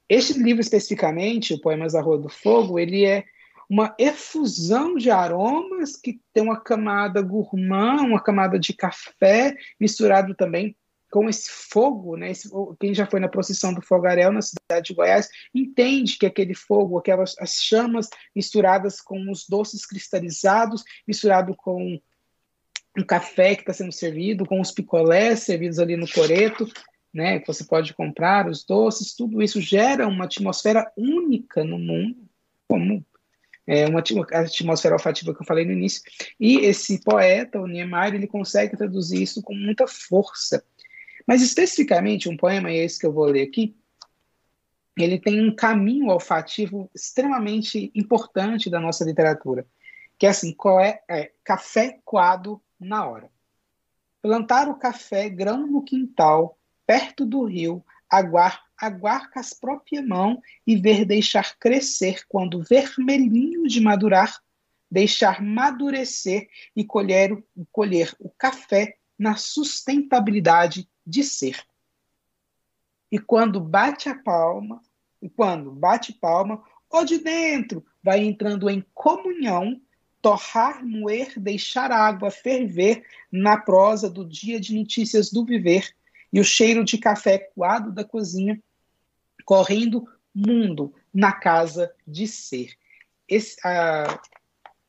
Este livro especificamente, o Poemas da Rua do Fogo, ele é uma efusão de aromas que tem uma camada gourmand, uma camada de café, misturado também com esse fogo, né? Esse, quem já foi na procissão do fogaréu na cidade de Goiás entende que aquele fogo, aquelas as chamas misturadas com os doces cristalizados, misturado com o café que está sendo servido, com os picolés servidos ali no coreto, né? Que você pode comprar os doces, tudo isso gera uma atmosfera única no mundo, como é uma atmosfera olfativa que eu falei no início. E esse poeta, o Niemeyer, ele consegue traduzir isso com muita força. Mas especificamente um poema, e é esse que eu vou ler aqui, ele tem um caminho olfativo extremamente importante da nossa literatura, que é assim, é, é café coado na hora. Plantar o café grão no quintal, perto do rio, aguar, aguar com as próprias mãos e ver deixar crescer quando vermelhinho de madurar, deixar madurecer e colher, colher o café na sustentabilidade de ser. E quando bate a palma, e quando bate palma, o de dentro vai entrando em comunhão, torrar, moer, deixar a água ferver na prosa do dia de notícias do viver, e o cheiro de café coado da cozinha correndo mundo na casa de ser. Esse, ah,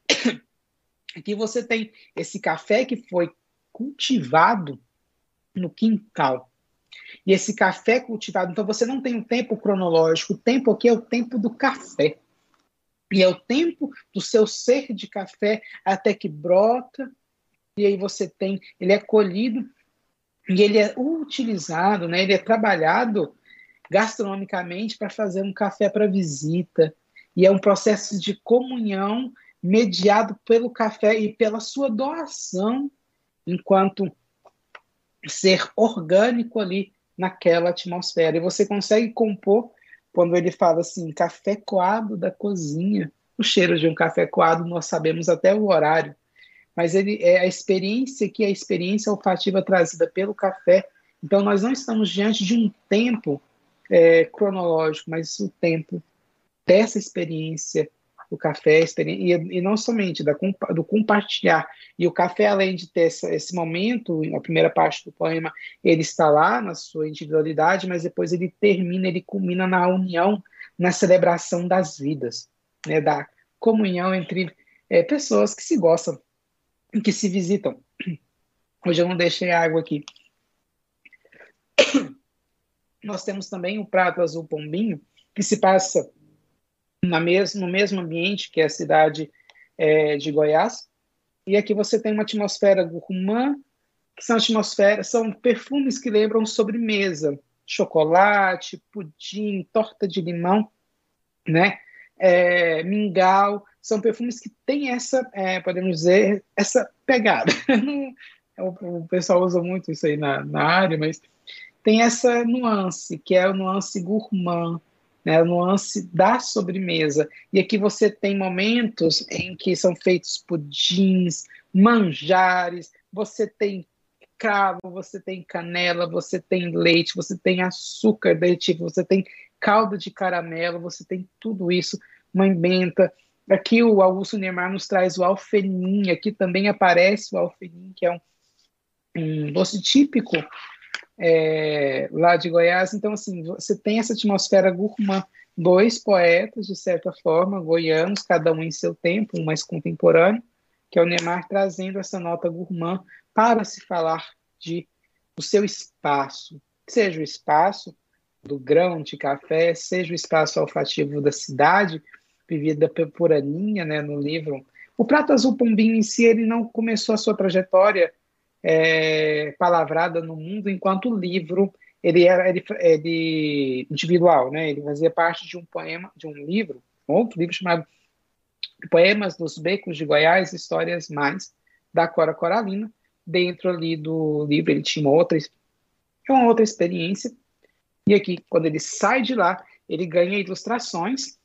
aqui você tem esse café que foi cultivado no quintal. E esse café cultivado, então você não tem um tempo cronológico, o tempo aqui é o tempo do café. E é o tempo do seu ser de café até que brota, e aí você tem, ele é colhido e ele é utilizado, né? Ele é trabalhado gastronomicamente para fazer um café para visita. E é um processo de comunhão mediado pelo café e pela sua doação enquanto ser orgânico ali naquela atmosfera. E você consegue compor quando ele fala assim, café coado da cozinha. O cheiro de um café coado nós sabemos até o horário, mas ele é a experiência que é a experiência olfativa trazida pelo café. Então nós não estamos diante de um tempo é, cronológico, mas o tempo dessa experiência o café, e, e não somente da, do compartilhar. E o café, além de ter essa, esse momento, na primeira parte do poema, ele está lá na sua individualidade, mas depois ele termina, ele culmina na união, na celebração das vidas, né, da comunhão entre é, pessoas que se gostam, que se visitam. Hoje eu não deixei água aqui. Nós temos também o prato azul pombinho, que se passa na mes no mesmo ambiente que é a cidade é, de Goiás. E aqui você tem uma atmosfera gourmand, que são atmosferas, são perfumes que lembram sobremesa, chocolate, pudim, torta de limão, né? É, mingau, são perfumes que têm essa, é, podemos dizer, essa pegada. o, o, pessoal usa muito isso aí na, na área, mas tem essa nuance, que é a nuance gourmand, né, a nuance da sobremesa. E aqui você tem momentos em que são feitos pudins, manjares, você tem cravo, você tem canela, você tem leite, você tem açúcar derretido, você tem calda de caramelo, você tem tudo isso, mãe benta. Aqui o Augusto Neymar nos traz o alfenim, aqui também aparece o alfenim, que é um, um doce típico é, lá de Goiás. Então, assim, você tem essa atmosfera gourmand, dois poetas, de certa forma, goianos, cada um em seu tempo, um mais contemporâneo, que é o Neymar trazendo essa nota gourmand para se falar de o seu espaço, seja o espaço do grão de café, seja o espaço olfativo da cidade, vivida por Aninha, né, no livro. O Prato Azul Pombinho em si, ele não começou a sua trajetória é, palavrada no mundo enquanto livro ele era ele, ele, individual, né? Ele fazia parte de um poema, de um livro, outro livro chamado Poemas dos Becos de Goiás, Histórias Mais, da Cora Coralina. Dentro ali do livro ele tinha uma outra, uma outra experiência. E aqui, quando ele sai de lá, ele ganha ilustrações,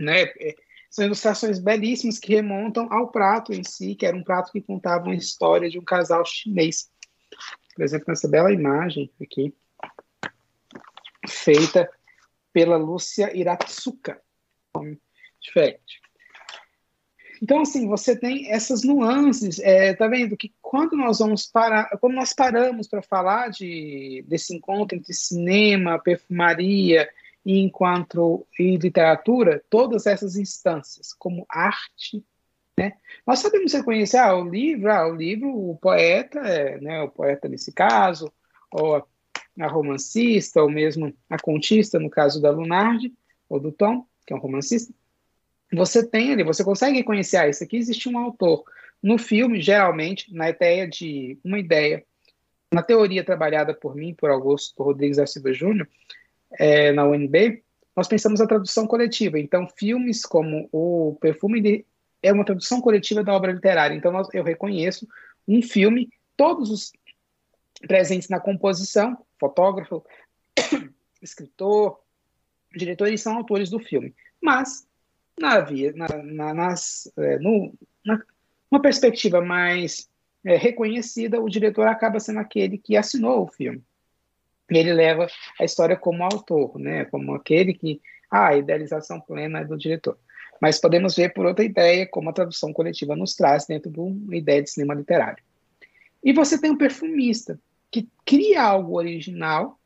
né? É, são ilustrações belíssimas que remontam ao prato em si, que era um prato que contava uma história de um casal chinês. Por exemplo, nessa bela imagem aqui, feita pela Lúcia Iratsuka, diferente. Então, assim, você tem essas nuances, é, tá vendo? Que quando nós vamos parar, quando nós paramos para falar de, desse encontro entre cinema, perfumaria e enquanto e literatura, todas essas instâncias, como arte, né? Nós sabemos reconhecer ah, o livro, ah, o livro, o poeta, é, né, o poeta nesse caso, ou a, romancista, ou mesmo a contista, no caso da Lunardi, ou do Tom, que é um romancista, você tem ali, você consegue reconhecer, ah, isso aqui existe um autor. No filme, geralmente, na ideia de uma ideia, na teoria trabalhada por mim, por Augusto Rodrigues da Silva Júnior, é, na UNB, nós pensamos a tradução coletiva. Então, filmes como o Perfume é uma tradução coletiva da obra literária. Então, nós, eu reconheço um filme, todos os presentes na composição, fotógrafo, escritor, diretor, eles são autores do filme. Mas na, via, na, na, nas, é, no, na, uma perspectiva mais é, reconhecida, o diretor acaba sendo aquele que assinou o filme. Ele leva a história como autor, né, como aquele que ah, a idealização plena é do diretor. Mas podemos ver por outra ideia, como a tradução coletiva nos traz dentro de uma ideia de cinema literário. E você tem um perfumista que cria algo original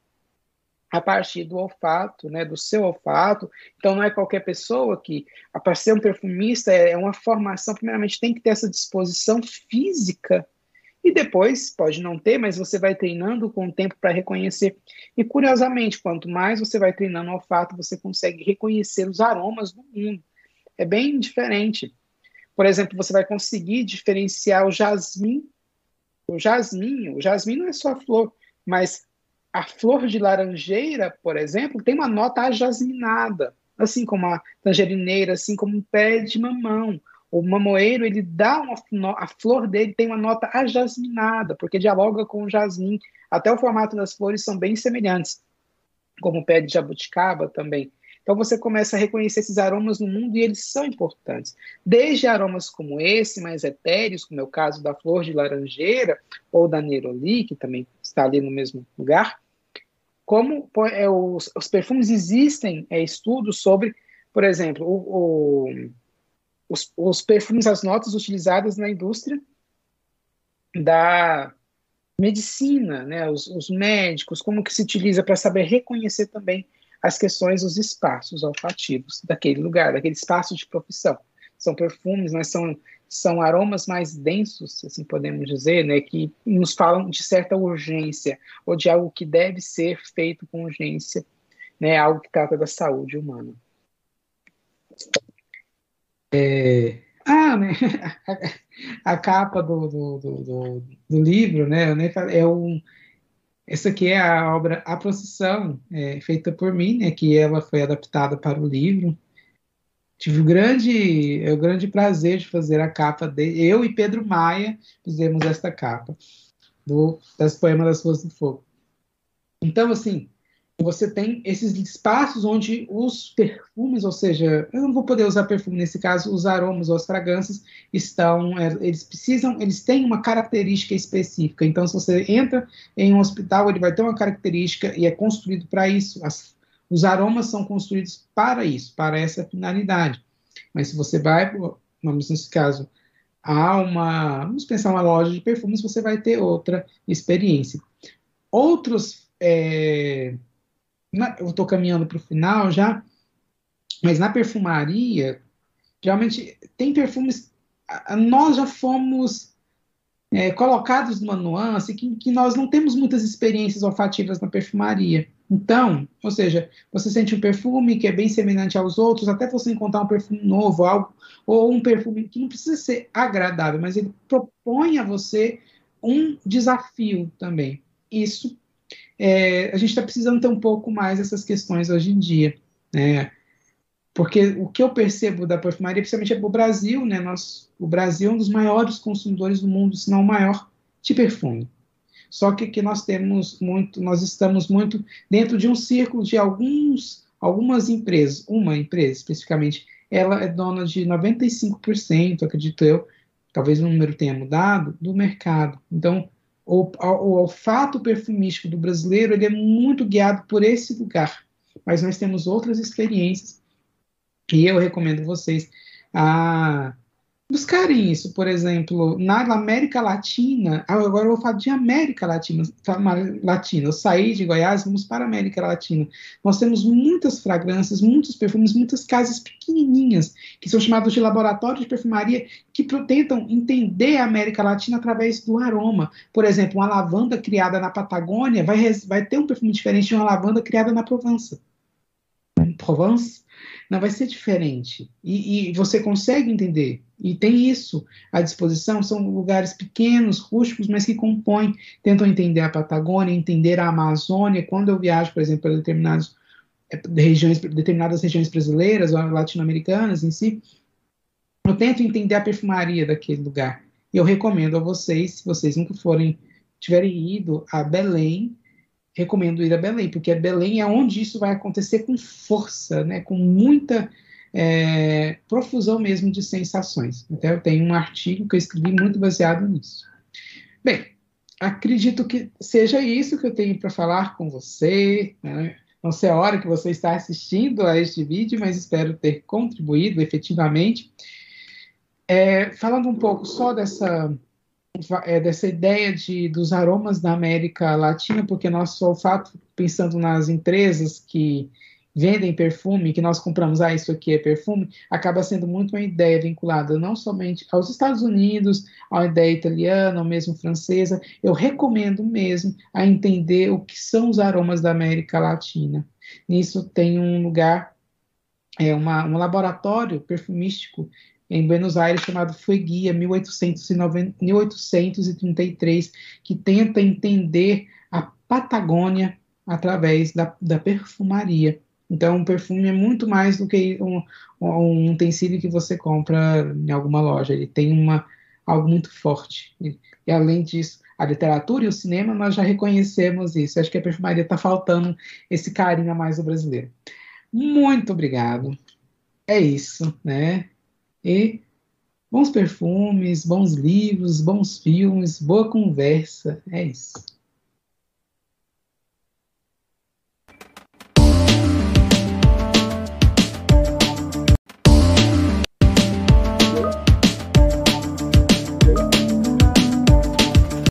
a partir do olfato, né, do seu olfato. Então, não é qualquer pessoa que, para ser um perfumista, é uma formação, primeiramente, tem que ter essa disposição física. E depois, pode não ter, mas você vai treinando com o tempo para reconhecer. E, curiosamente, quanto mais você vai treinando o olfato, você consegue reconhecer os aromas do mundo. É bem diferente. Por exemplo, você vai conseguir diferenciar o jasmim. O jasmim, o jasmim não é só flor, mas a flor de laranjeira, por exemplo, tem uma nota ajasminada, assim como a tangerineira, assim como um pé de mamão. O mamoeiro, ele dá uma, a flor dele tem uma nota ajasminada, porque dialoga com o jasmim. Até o formato das flores são bem semelhantes, como o pé de jabuticaba também. Então você começa a reconhecer esses aromas no mundo e eles são importantes. Desde aromas como esse, mais etéreos, como é o caso da flor de laranjeira ou da neroli, que também está ali no mesmo lugar, como é, os, os, perfumes existem é, estudos sobre, por exemplo, o, o, os, os perfumes, as notas utilizadas na indústria da medicina, né, os, os médicos, como que se utiliza para saber reconhecer também as questões dos espaços olfativos daquele lugar, daquele espaço de profissão. São perfumes, mas são, são aromas mais densos, assim podemos dizer, né, que nos falam de certa urgência, ou de algo que deve ser feito com urgência, né, algo que trata da saúde humana. É, ah, né? A, capa do, do, do, do, livro, né? Eu nem falei, é um, essa aqui é a obra A Procissão, é, feita por mim, né, que ela foi adaptada para o livro. Tive o grande, é o grande prazer de fazer a capa de eu e Pedro Maia fizemos esta capa do das poemas das Flores do Fogo. Então, assim, você tem esses espaços onde os perfumes, ou seja, eu não vou poder usar perfume nesse caso, os aromas ou as fragrâncias estão, é, eles precisam, eles têm uma característica específica. Então, se você entra em um hospital, ele vai ter uma característica e é construído para isso. As, os aromas são construídos para isso, para essa finalidade. Mas se você vai, vamos nesse caso, a uma, vamos pensar uma loja de perfumes, você vai ter outra experiência. outros. É, na, eu estou caminhando para o final já, mas na perfumaria, realmente tem perfumes. Nós já fomos é, colocados numa nuance que, que nós não temos muitas experiências olfativas na perfumaria. Então, ou seja, você sente um perfume que é bem semelhante aos outros, até você encontrar um perfume novo, algo, ou um perfume que não precisa ser agradável, mas ele propõe a você um desafio também. Isso, é, a gente está precisando ter um pouco mais dessas questões hoje em dia, né? Porque o que eu percebo da perfumaria, principalmente é o Brasil, né? Nós, o Brasil é um dos maiores consumidores do mundo, se não o maior, de perfume. Só que que nós temos muito, nós estamos muito dentro de um círculo de alguns, algumas empresas, uma empresa especificamente, ela é dona de 95%, acredito eu, talvez o número tenha mudado, do mercado. Então, o, o olfato perfumístico do brasileiro ele é muito guiado por esse lugar. Mas nós temos outras experiências e eu recomendo vocês a buscarem isso, por exemplo, na América Latina, agora eu vou falar de América Latina, Latina, eu saí de Goiás, vamos para a América Latina. Nós temos muitas fragrâncias, muitos perfumes, muitas casas pequenininhas, que são chamados de laboratórios de perfumaria, que tentam entender a América Latina através do aroma. Por exemplo, uma lavanda criada na Patagônia vai, vai ter um perfume diferente de uma lavanda criada na Provença. Provence? Não vai ser diferente. E, e, você consegue entender. E tem isso à disposição. São lugares pequenos, rústicos, mas que compõem, tentam entender a Patagônia, entender a Amazônia. Quando eu viajo, por exemplo, para determinadas eh, regiões, determinadas regiões brasileiras ou latino-americanas em si, eu tento entender a perfumaria daquele lugar. E eu recomendo a vocês, se vocês nunca forem, tiverem ido a Belém, recomendo ir a Belém, porque Belém é onde isso vai acontecer com força, né, com muita é, profusão mesmo de sensações. Até eu tenho um artigo que eu escrevi muito baseado nisso. Bem, acredito que seja isso que eu tenho para falar com você. Né? Não sei a hora que você está assistindo a este vídeo, mas espero ter contribuído efetivamente. É, falando um pouco só dessa é, dessa ideia de, dos aromas da América Latina, porque nosso olfato, pensando nas empresas que vendem perfume, que nós compramos, ah, isso aqui é perfume, acaba sendo muito uma ideia vinculada não somente aos Estados Unidos, à ideia italiana, ou mesmo francesa. Eu recomendo mesmo a entender o que são os aromas da América Latina. Nisso tem um lugar, é uma, um laboratório perfumístico em Buenos Aires chamado Fueguia 1833, que tenta entender a Patagônia através da, da perfumaria. Então, um perfume é muito mais do que um, um utensílio que você compra em alguma loja. Ele tem uma, algo muito forte. E, e, além disso, a literatura e o cinema, nós já reconhecemos isso. Acho que a perfumaria está faltando esse carinho a mais do brasileiro. Muito obrigado. É isso, né? E bons perfumes, bons livros, bons filmes, boa conversa. É isso.